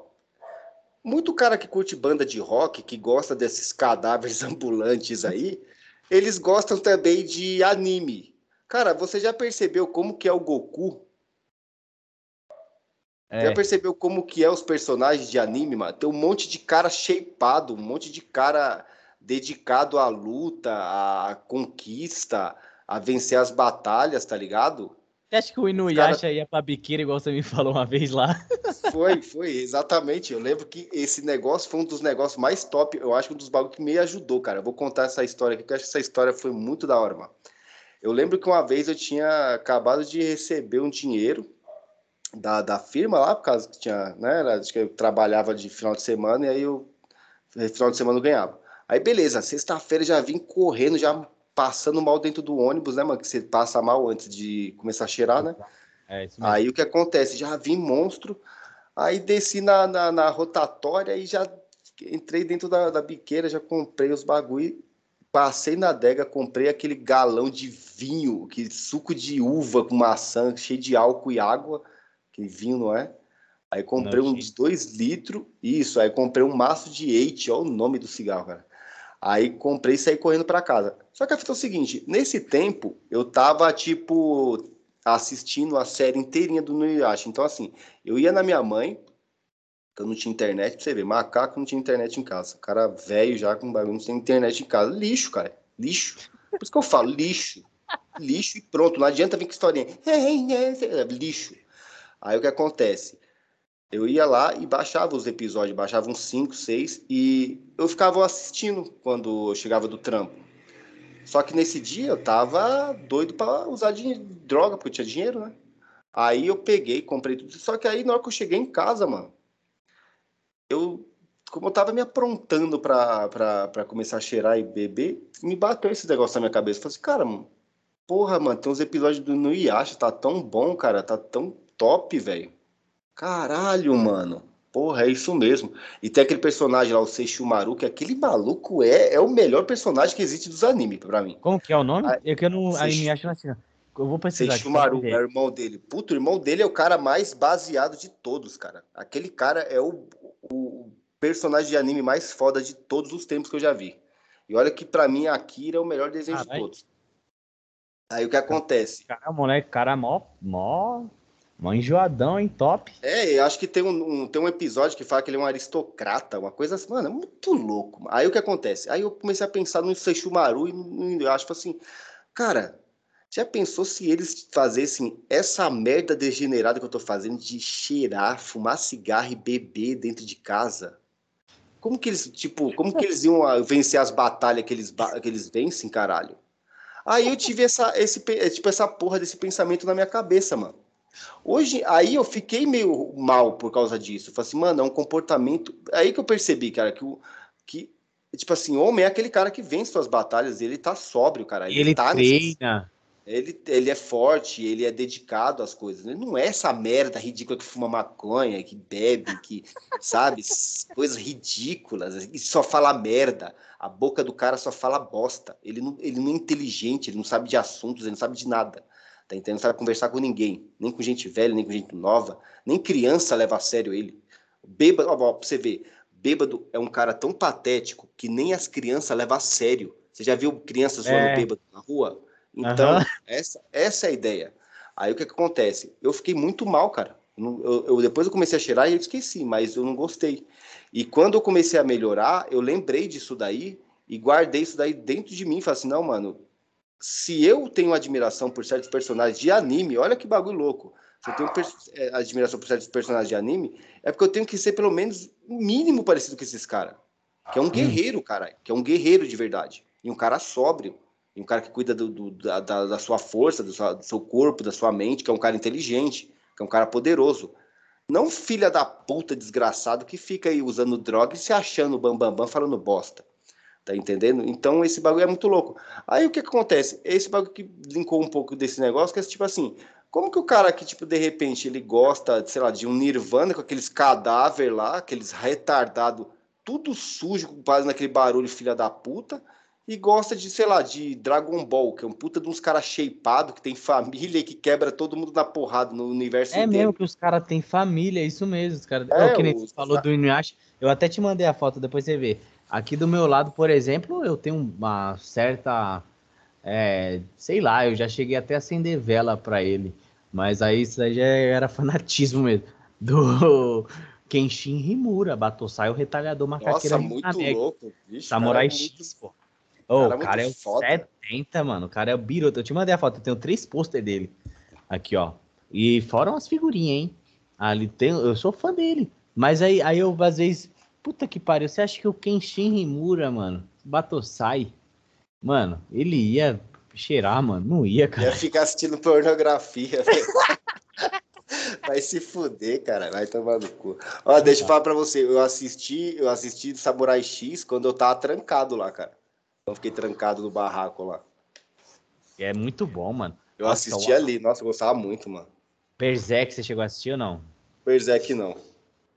B: muito cara que curte banda de rock, que gosta desses cadáveres ambulantes aí, eles gostam também de anime. Cara, você já percebeu como que é o Goku?
A: É,
B: Já percebeu como que é os personagens de anime, mano? Tem um monte de cara shapeado, um monte de cara dedicado à luta, à conquista, a vencer as batalhas, tá ligado?
A: Você acha que o Inuyasha ia pra biqueira, igual você me falou uma vez lá?
B: Foi, foi, exatamente. Eu lembro que esse negócio foi um dos negócios mais top. Eu acho que um dos bagulhos que me ajudou, cara. Eu vou contar essa história aqui, porque eu acho que essa história foi muito da hora, mano. Eu lembro que uma vez eu tinha acabado de receber um dinheiro da, da firma lá, por causa que tinha, né? Acho que eu trabalhava de final de semana e aí eu, final de semana eu ganhava. Aí beleza, sexta-feira já vim correndo, já passando mal dentro do ônibus, né, mano? Que você passa mal antes de começar a cheirar, né?
A: É isso mesmo.
B: Aí o que acontece? Já vim monstro, aí desci na, na, na rotatória e já entrei dentro da, da biqueira, já comprei os bagulho, passei na adega, comprei aquele galão de vinho, que suco de uva com maçã, cheio de álcool e água, que vinho não é? Aí comprei
A: Não,
B: uns dois litros, isso, aí comprei um maço de eight, ó o nome do cigarro, cara. Aí comprei e saí correndo para casa. Só que a fita é o seguinte, nesse tempo eu tava tipo assistindo a série inteirinha do Nuyasha. Então assim, eu ia na minha mãe, que eu não tinha internet, pra você ver, macaco não tinha internet em casa. Cara velho já com bagulho, não tinha internet em casa. Lixo, cara. Lixo. Por isso que eu falo, lixo. Lixo e pronto. Não adianta vir com historinha. Lixo. Aí o que acontece? Eu ia lá e baixava os episódios, baixava uns 5, 6 e eu ficava assistindo quando eu chegava do trampo. Só que nesse dia eu tava doido pra usar de droga, porque eu tinha dinheiro, né? Aí eu peguei, comprei tudo. Só que aí na hora que eu cheguei em casa, mano, eu, como eu tava me aprontando pra, pra, pra começar a cheirar e beber, me bateu esse negócio na minha cabeça. Eu falei assim, cara, mano, porra, mano, tem uns episódios do Nuyasha, tá tão bom, cara, tá tão top, velho. Caralho, mano. Porra, é isso mesmo. E tem aquele personagem lá, o Seixumaru, que aquele maluco é, é o melhor personagem que existe dos animes, pra mim.
A: Como que é o nome?
B: Ah,
A: eu que eu não. Aí me acho assim. Eu vou precisar.
B: Seixumaru é o irmão dele. Puto, o irmão dele é o cara mais baseado de todos, cara. Aquele cara é o, o personagem de anime mais foda de todos os tempos que eu já vi. E olha que pra mim a Akira é o melhor desenho de
A: Caralho.
B: todos. Aí o que acontece?
A: Cara, moleque, cara, mó. mó Mó enjoadão, hein? Top.
B: É, eu acho que tem um, um, tem um episódio que fala que ele é um aristocrata, uma coisa assim, mano, é muito louco. Aí o que acontece? Aí eu comecei a pensar no Seixumaru e eu acho assim, cara, já pensou se eles fazessem essa merda degenerada que eu tô fazendo de cheirar, fumar cigarro e beber dentro de casa? Como que eles, tipo, como que eles iam vencer as batalhas que eles, que eles vencem, caralho? Aí eu tive essa, esse, é, tipo, essa porra desse pensamento na minha cabeça, mano. Hoje, aí eu fiquei meio mal por causa disso. Eu falei assim, mano, é um comportamento. Aí que eu percebi, cara, que, o, que tipo assim, homem é aquele cara que vence suas batalhas, ele tá sóbrio, cara.
A: Ele, ele
B: tá
A: treina.
B: Ele, ele é forte, ele é dedicado às coisas. Ele não é essa merda ridícula que fuma maconha, que bebe, que, sabe, coisas ridículas, e só fala merda. A boca do cara só fala bosta. Ele não, ele não é inteligente, ele não sabe de assuntos, ele não sabe de nada. Tá entendendo? Não sabe conversar com ninguém, nem com gente velha, nem com gente nova, nem criança leva a sério ele. Bêbado, ó, pra você ver, bêbado é um cara tão patético que nem as crianças levam a sério. Você já viu crianças zoando é. bêbado na rua? Então, uhum. essa, essa é a ideia. Aí o que, que acontece? Eu fiquei muito mal, cara. Eu, eu, depois eu comecei a cheirar e eu esqueci, mas eu não gostei. E quando eu comecei a melhorar, eu lembrei disso daí e guardei isso daí dentro de mim. Falei assim, não, mano, se eu tenho admiração por certos personagens de anime, olha que bagulho louco. Se eu tenho é, admiração por certos personagens de anime, é porque eu tenho que ser pelo menos o mínimo parecido com esses caras. Que é um guerreiro, cara. Que é um guerreiro de verdade. E um cara sóbrio. E um cara que cuida do, do, da, da, sua força, do, sua, do seu corpo, da sua mente, que é um cara inteligente, que é um cara poderoso. Não filha da puta desgraçado que fica aí usando droga e se achando bambambam bam, bam, falando bosta. Tá entendendo? Então esse bagulho é muito louco. Aí o que, acontece? Esse bagulho que linkou um pouco desse negócio, que é tipo assim, como que o cara que, tipo, de repente, ele gosta, sei lá, de um Nirvana com aqueles cadáver lá, aqueles retardado, tudo sujo, quase naquele barulho, filha da puta, e gosta de, sei lá, de Dragon Ball, que é um puta de uns caras shapeado, que tem família e que quebra todo mundo na porrada no universo
A: É inteiro. mesmo que os caras têm família, é isso mesmo. Os cara... é, é, que nem você falou do Inuyasha, eu até te mandei a foto, depois você vê. Aqui do meu lado, por exemplo, eu tenho uma certa. É, sei lá, eu já cheguei até a acender vela para ele. Mas aí isso aí já era fanatismo mesmo. Do Kenshin Himura, Batosai, o retalhador macaqueiro.
B: Nossa, muito louco.
A: Vixe, Samurai cara, X, pô. Oh, o cara é o foda. 70, mano. O cara é o Biroto. Eu te mandei a foto, eu tenho três pôster dele. Aqui, ó. E fora umas figurinhas, hein? Ali tem, eu sou fã dele. Mas aí, aí eu, às vezes, Puta que pariu, você acha que o Kenshin Himura, mano, Batosai, mano, ele ia cheirar, mano? Não ia, cara.
B: Ia ficar assistindo pornografia, Vai se fuder, cara. Vai tomar no cu. Ó, deixa eu falar pra você. Eu assisti, eu assisti Samurai X quando eu tava trancado lá, cara. Eu fiquei trancado no barraco lá.
A: É muito bom, mano.
B: Eu Nossa, assisti ali. Nossa, eu gostava muito, mano.
A: Berserk, você chegou a assistir ou não?
B: Berserk não.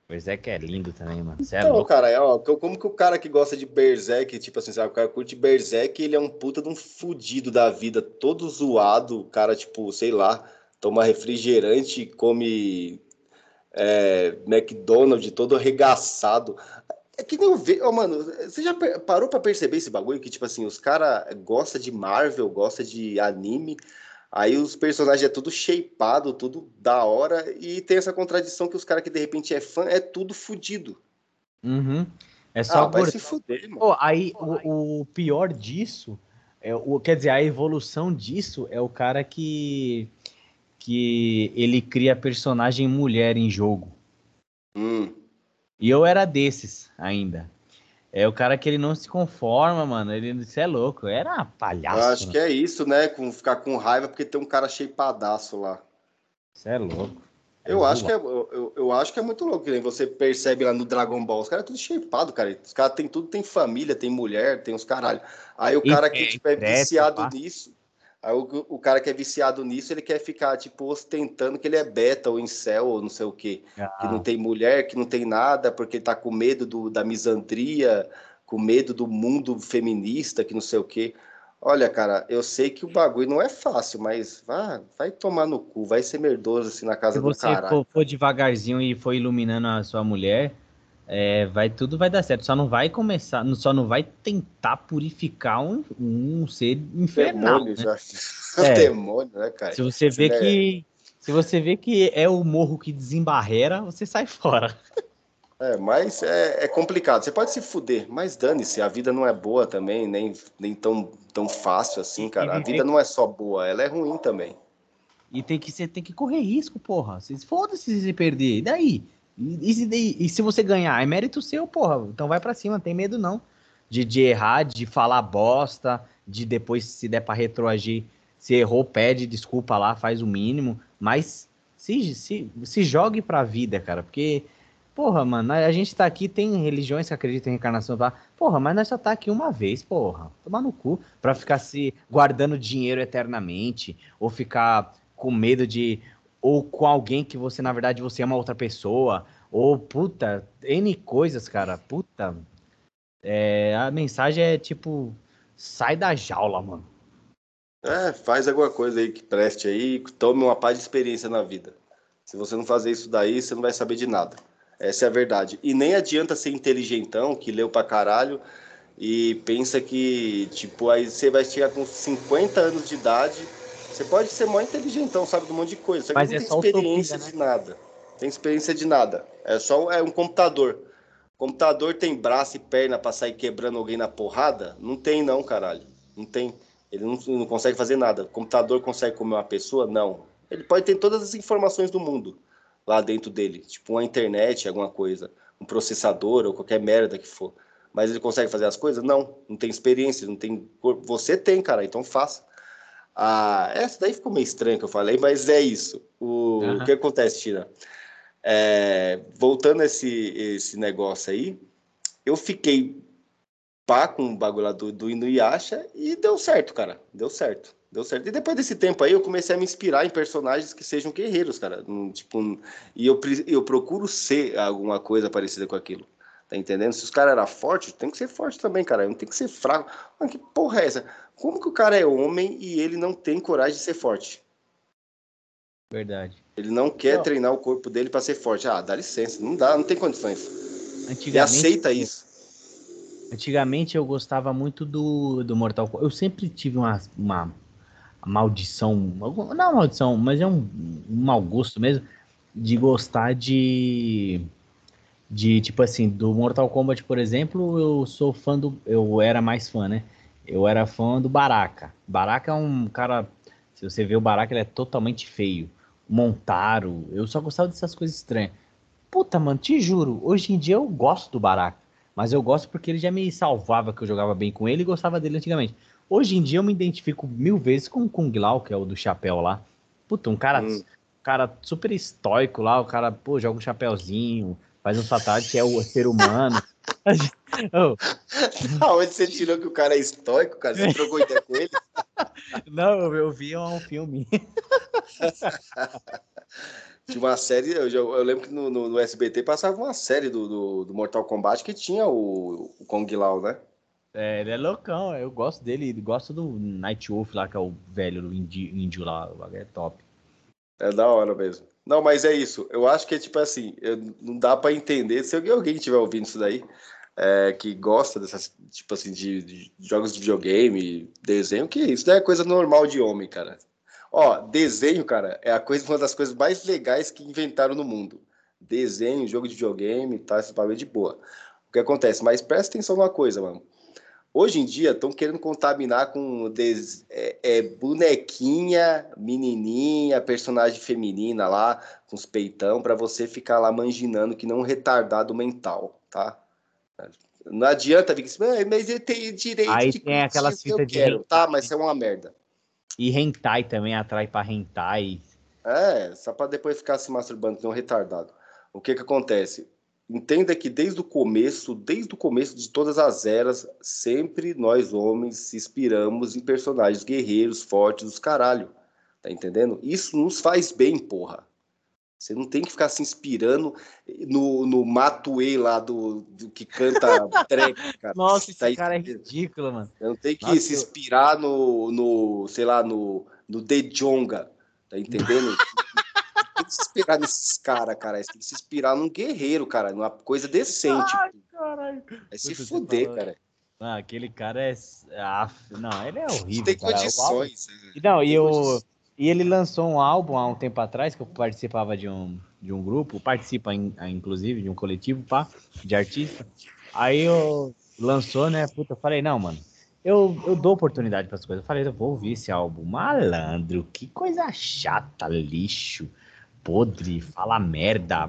A: Berserk é lindo também, mano. Você
B: é então, cara, é, ó, como que o cara que gosta de Berserk, tipo assim, sabe, o cara curte Berserk, ele é um puta de um fudido da vida, todo zoado, o cara, tipo, sei lá, toma refrigerante, come é, McDonald's todo arregaçado. É que nem eu vejo, oh, mano, você já parou para perceber esse bagulho que, tipo assim, os caras gostam de Marvel, gostam de anime, Aí os personagens é tudo shapeado, tudo da hora, e tem essa contradição que os caras que de repente é fã é tudo fudido.
A: Uhum. É só
B: ah, por... se fuder,
A: mano. aí o, o, pior disso, é, o, quer dizer, a evolução disso é o cara que que ele cria personagem mulher em jogo.
B: Hum.
A: E eu era desses ainda. É o cara que ele não se conforma, mano. Ele isso é louco. Era palhaço. Eu
B: acho
A: mano.
B: que é isso, né? Com, ficar com raiva porque tem um cara cheipadaço lá.
A: Isso é louco.
B: É eu, acho que é, eu, eu, acho que é muito louco. Você percebe lá no Dragon Ball. Os caras é tudo shapeado, cara. Os caras tem tudo, tem família, tem mulher, tem os caralho. Aí o cara que tipo, é viciado nisso. Aí o, o, cara que é viciado nisso, ele quer ficar, tipo, ostentando que ele é beta ou incel ou não sei o quê. Ah. Que não tem mulher, que não tem nada, porque ele tá com medo do, da misandria, com medo do mundo feminista, que não sei o quê. Olha, cara, eu sei que o bagulho não é fácil, mas vá, vai tomar no cu, vai ser merdoso assim na casa do cara.
A: Se você for, for devagarzinho e for iluminando a sua mulher, é, vai tudo vai dar certo. Só não vai começar, só não vai tentar purificar um, um ser infernal. Demônio,
B: né? já. É. Demônio, né, cara?
A: Se você vê é... que se Se você vê que é o morro que desembarrera, você sai fora.
B: É, mas é, é complicado. Você pode se fuder, mas dane-se, a vida não é boa também, nem, nem tão, tão fácil assim, cara. A vida não é só boa, ela é ruim também.
A: E tem que, você tem que correr risco, porra. Foda-se se perder. E daí? E, e, e, se você ganhar, é mérito seu, porra. Então vai para cima, não tem medo não. De, de errar, de falar bosta, de depois, se der pra retroagir, se errou, pede desculpa lá, faz o mínimo. Mas se, se, se jogue pra vida, cara. Porque, porra, mano, a gente tá aqui, tem religiões que acreditam em reencarnação, tá? Porra, mas nós só tá aqui uma vez, porra. Tomar no cu. Pra ficar se guardando dinheiro eternamente. Ou ficar com medo de ou com alguém que você, na verdade, você ama outra pessoa, ou puta, N coisas, cara, puta. É, a mensagem é tipo, sai da jaula, mano.
B: É, faz alguma coisa aí que preste aí, tome uma paz de experiência na vida. Se você não fazer isso daí, você não vai saber de nada. Essa é a verdade. E nem adianta ser inteligentão, que leu pra caralho, e pensa que, tipo, aí você vai chegar com 50 anos de idade você pode ser mó inteligentão, sabe de um monte de coisa. Você
A: Mas
B: não
A: é
B: tem
A: só
B: experiência
A: utopia, né?
B: de nada. Tem experiência de nada. É só é um computador. computador tem braço e perna pra sair quebrando alguém na porrada? Não tem, não, caralho. Não tem. Ele não, não consegue fazer nada. Computador consegue comer uma pessoa? Não. Ele pode ter todas as informações do mundo lá dentro dele. Tipo uma internet, alguma coisa. Um processador ou qualquer merda que for. Mas ele consegue fazer as coisas? Não. Não tem experiência. Não tem. Você tem, cara. Então faça. Ah, essa daí ficou meio estranho que eu falei, mas é isso. O, uhum. o que acontece, Tira? É, voltando a esse, esse negócio aí, eu fiquei pá com o bagulho lá do, do Inuyasha e deu certo, cara. Deu certo. Deu certo. E depois desse tempo aí, eu comecei a me inspirar em personagens que sejam guerreiros, cara. Tipo, e eu, eu procuro ser alguma coisa parecida com aquilo. Tá entendendo? Se os caras eram fortes, tem que ser forte também, cara. Não tem que ser fraco. Mas que porra é essa? Como que o cara é homem e ele não tem coragem de ser forte?
A: Verdade.
B: Ele não quer não. treinar o corpo dele para ser forte. Ah, dá licença. Não dá, não tem condições.
A: Antigamente,
B: ele aceita isso.
A: Antigamente eu gostava muito do, do Mortal Kombat. Eu sempre tive uma, uma maldição. Não uma maldição, mas é um, um mau gosto mesmo. De gostar de de tipo assim, do Mortal Kombat, por exemplo, eu sou fã do. Eu era mais fã, né? Eu era fã do Baraka. Baraka é um cara. Se você vê o Baraka, ele é totalmente feio. Montaro, eu só gostava dessas coisas estranhas. Puta, mano, te juro, hoje em dia eu gosto do Baraka. Mas eu gosto porque ele já me salvava que eu jogava bem com ele e gostava dele antigamente. Hoje em dia eu me identifico mil vezes com o Kung Lao, que é o do chapéu lá. Puta, um cara, hum. cara super estoico lá, o cara, pô, joga um chapéuzinho, faz um fatality que é o ser humano.
B: oh. Aonde você tirou que o cara é estoico, cara? Você trocou ideia com ele?
A: Não, eu vi um filme.
B: Tinha uma série, eu, eu lembro que no, no, no, SBT passava uma série do, do, do, Mortal Kombat que tinha o, o Kong Lao, né?
A: É, ele é loucão, eu gosto dele, gosto do Night Wolf lá, que é o velho, índio, índio lá, é top.
B: É da hora mesmo. Não, mas é isso. Eu acho que é tipo assim, não dá para entender. Se alguém estiver ouvindo isso daí, é, que gosta dessas, tipo assim, de, de, jogos de videogame, desenho, que isso daí é coisa normal de homem, cara. Ó, desenho, cara, é a coisa, uma das coisas mais legais que inventaram no mundo. Desenho, jogo de videogame, tá, esse bagulho de boa. O que acontece? Mas presta atenção numa coisa, mano. Hoje em dia estão querendo contaminar com des... é, é, bonequinha, menininha, personagem feminina lá, com os peitão, para você ficar lá manginando que não um retardado mental, tá? Não adianta vir assim, ah, mas eu tenho direito
A: Aí de tem aquelas fitas de
B: quero. Tá, mas é uma merda.
A: E hentai também atrai para hentai.
B: É, só para depois ficar se masturbando, que um retardado. O que que acontece? Entenda que desde o começo, desde o começo de todas as eras, sempre nós homens se inspiramos em personagens guerreiros, fortes dos caralho. Tá entendendo? Isso nos faz bem, porra. Você não tem que ficar se inspirando no, no Matuei lá do, do que canta trap, cara.
A: Nossa, esse tá cara é ridículo, mano.
B: Não tem que Nossa, se inspirar no, no, sei lá, no, no De Jonga, tá entendendo? que se inspirar nesses caras, cara. Você tem que se inspirar num guerreiro, cara, numa coisa decente. Ai, caralho. É se fuder, cara.
A: Ah, aquele cara é. Ah, não, ele é horrível.
B: Tem condições.
A: Cara. Não, e o. E ele lançou um álbum há um tempo atrás, que eu participava de um, de um grupo, participa inclusive de um coletivo pá, de artista. Aí eu lançou, né? Puta, eu falei, não, mano, eu, eu dou oportunidade para as coisas. Eu falei, eu vou ouvir esse álbum. Malandro, que coisa chata, lixo, podre, fala merda,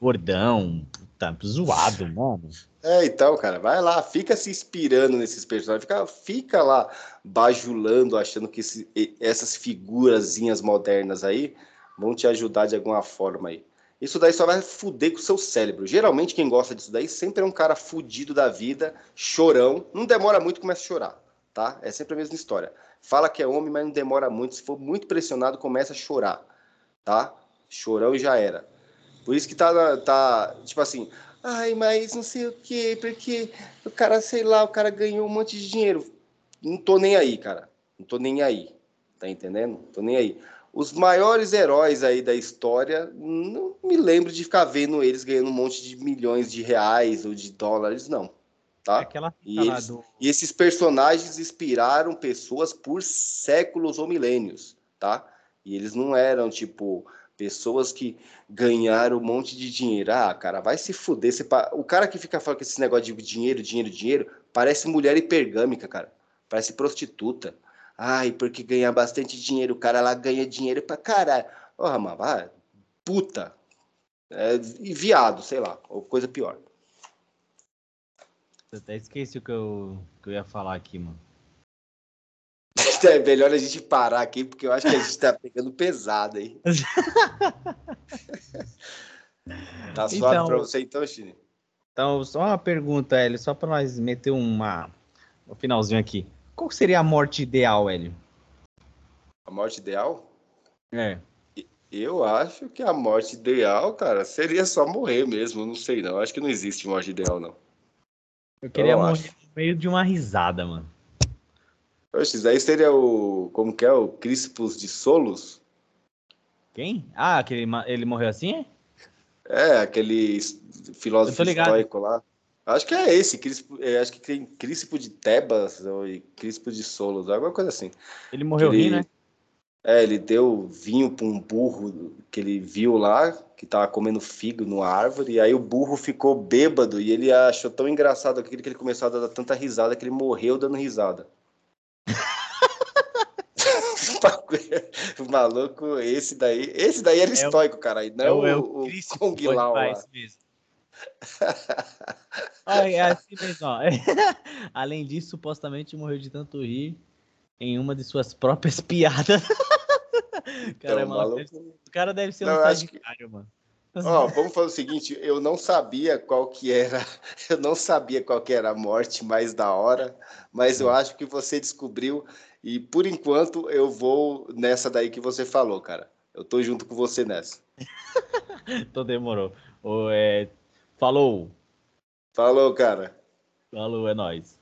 A: gordão, puta, zoado, mano.
B: É, então, cara, vai lá, fica se inspirando nesses personagens, fica, fica lá bajulando, achando que esse, essas figurazinhas modernas aí vão te ajudar de alguma forma aí. Isso daí só vai fuder com o seu cérebro. Geralmente quem gosta disso daí sempre é um cara fudido da vida, chorão, não demora muito começa a chorar, tá? É sempre a mesma história. Fala que é homem, mas não demora muito, se for muito pressionado começa a chorar, tá? Chorão já era. Por isso que tá, tá tipo assim, ai, mas não sei o quê, porque o cara, sei lá, o cara ganhou um monte de dinheiro. Não tô nem aí, cara. Não tô nem aí. Tá entendendo? Não tô nem aí os maiores heróis aí da história, não me lembro de ficar vendo eles ganhando um monte de milhões de reais ou de dólares, não. Tá? É e, eles, do... e, esses personagens inspiraram pessoas por séculos ou milênios, tá? E eles não eram, tipo, pessoas que ganharam um monte de dinheiro. Ah, cara, vai se fuder. Você... O cara que fica falando que esse negócio de dinheiro, dinheiro, dinheiro, parece mulher hipergâmica, cara. Parece prostituta. Ai, porque ganha bastante dinheiro. O cara lá ganha dinheiro pra caralho. Porra, mano, vai. Puta. É, e viado, sei lá. Ou coisa pior.
A: Eu até esqueci o que eu, que eu ia falar aqui, mano.
B: É melhor a gente parar aqui, porque eu acho que a gente tá pegando pesado aí. tá suave então, pra você então, Chine?
A: Então, só uma pergunta, Hélio, só pra nós meter uma, um finalzinho aqui. Qual seria a morte ideal, Hélio?
B: A morte ideal?
A: É.
B: Eu acho que a morte ideal, cara, seria só morrer mesmo. Não sei, não. Acho que não existe morte ideal, não.
A: Eu queria eu morrer acho. no meio de uma risada, mano.
B: Oxe, daí seria o. Como que é? O Crispus de Solos?
A: Quem? Ah, aquele, ele morreu assim?
B: É, aquele filósofo estoico lá. Acho que é esse, Crispo, é, acho que tem Crispo de Tebas ou Crispo de Solos, alguma coisa assim.
A: Ele morreu
B: ele,
A: né?
B: É, ele deu vinho para um burro que ele viu lá, que tava comendo figo numa árvore, e aí o burro ficou bêbado e ele achou tão engraçado aquilo que ele começou a dar tanta risada que ele morreu dando risada. o maluco, esse daí, esse daí era é estoico, cara, e não é o, o, o Kong Lao lá. Mesmo.
A: é assim mesmo, ó. Além disso, supostamente morreu de tanto rir em uma de suas próprias piadas. Cara, então, maluco... O cara deve ser um não, sagitário, que... mano.
B: Ó, vamos fazer o seguinte, eu não sabia qual que era, eu não sabia qual que era a morte mais da hora, mas eu acho que você descobriu e por enquanto eu vou nessa daí que você falou, cara. Eu tô junto com você nessa.
A: então demorou. O, é, Falou.
B: Falou, cara.
A: Falou, é nóis.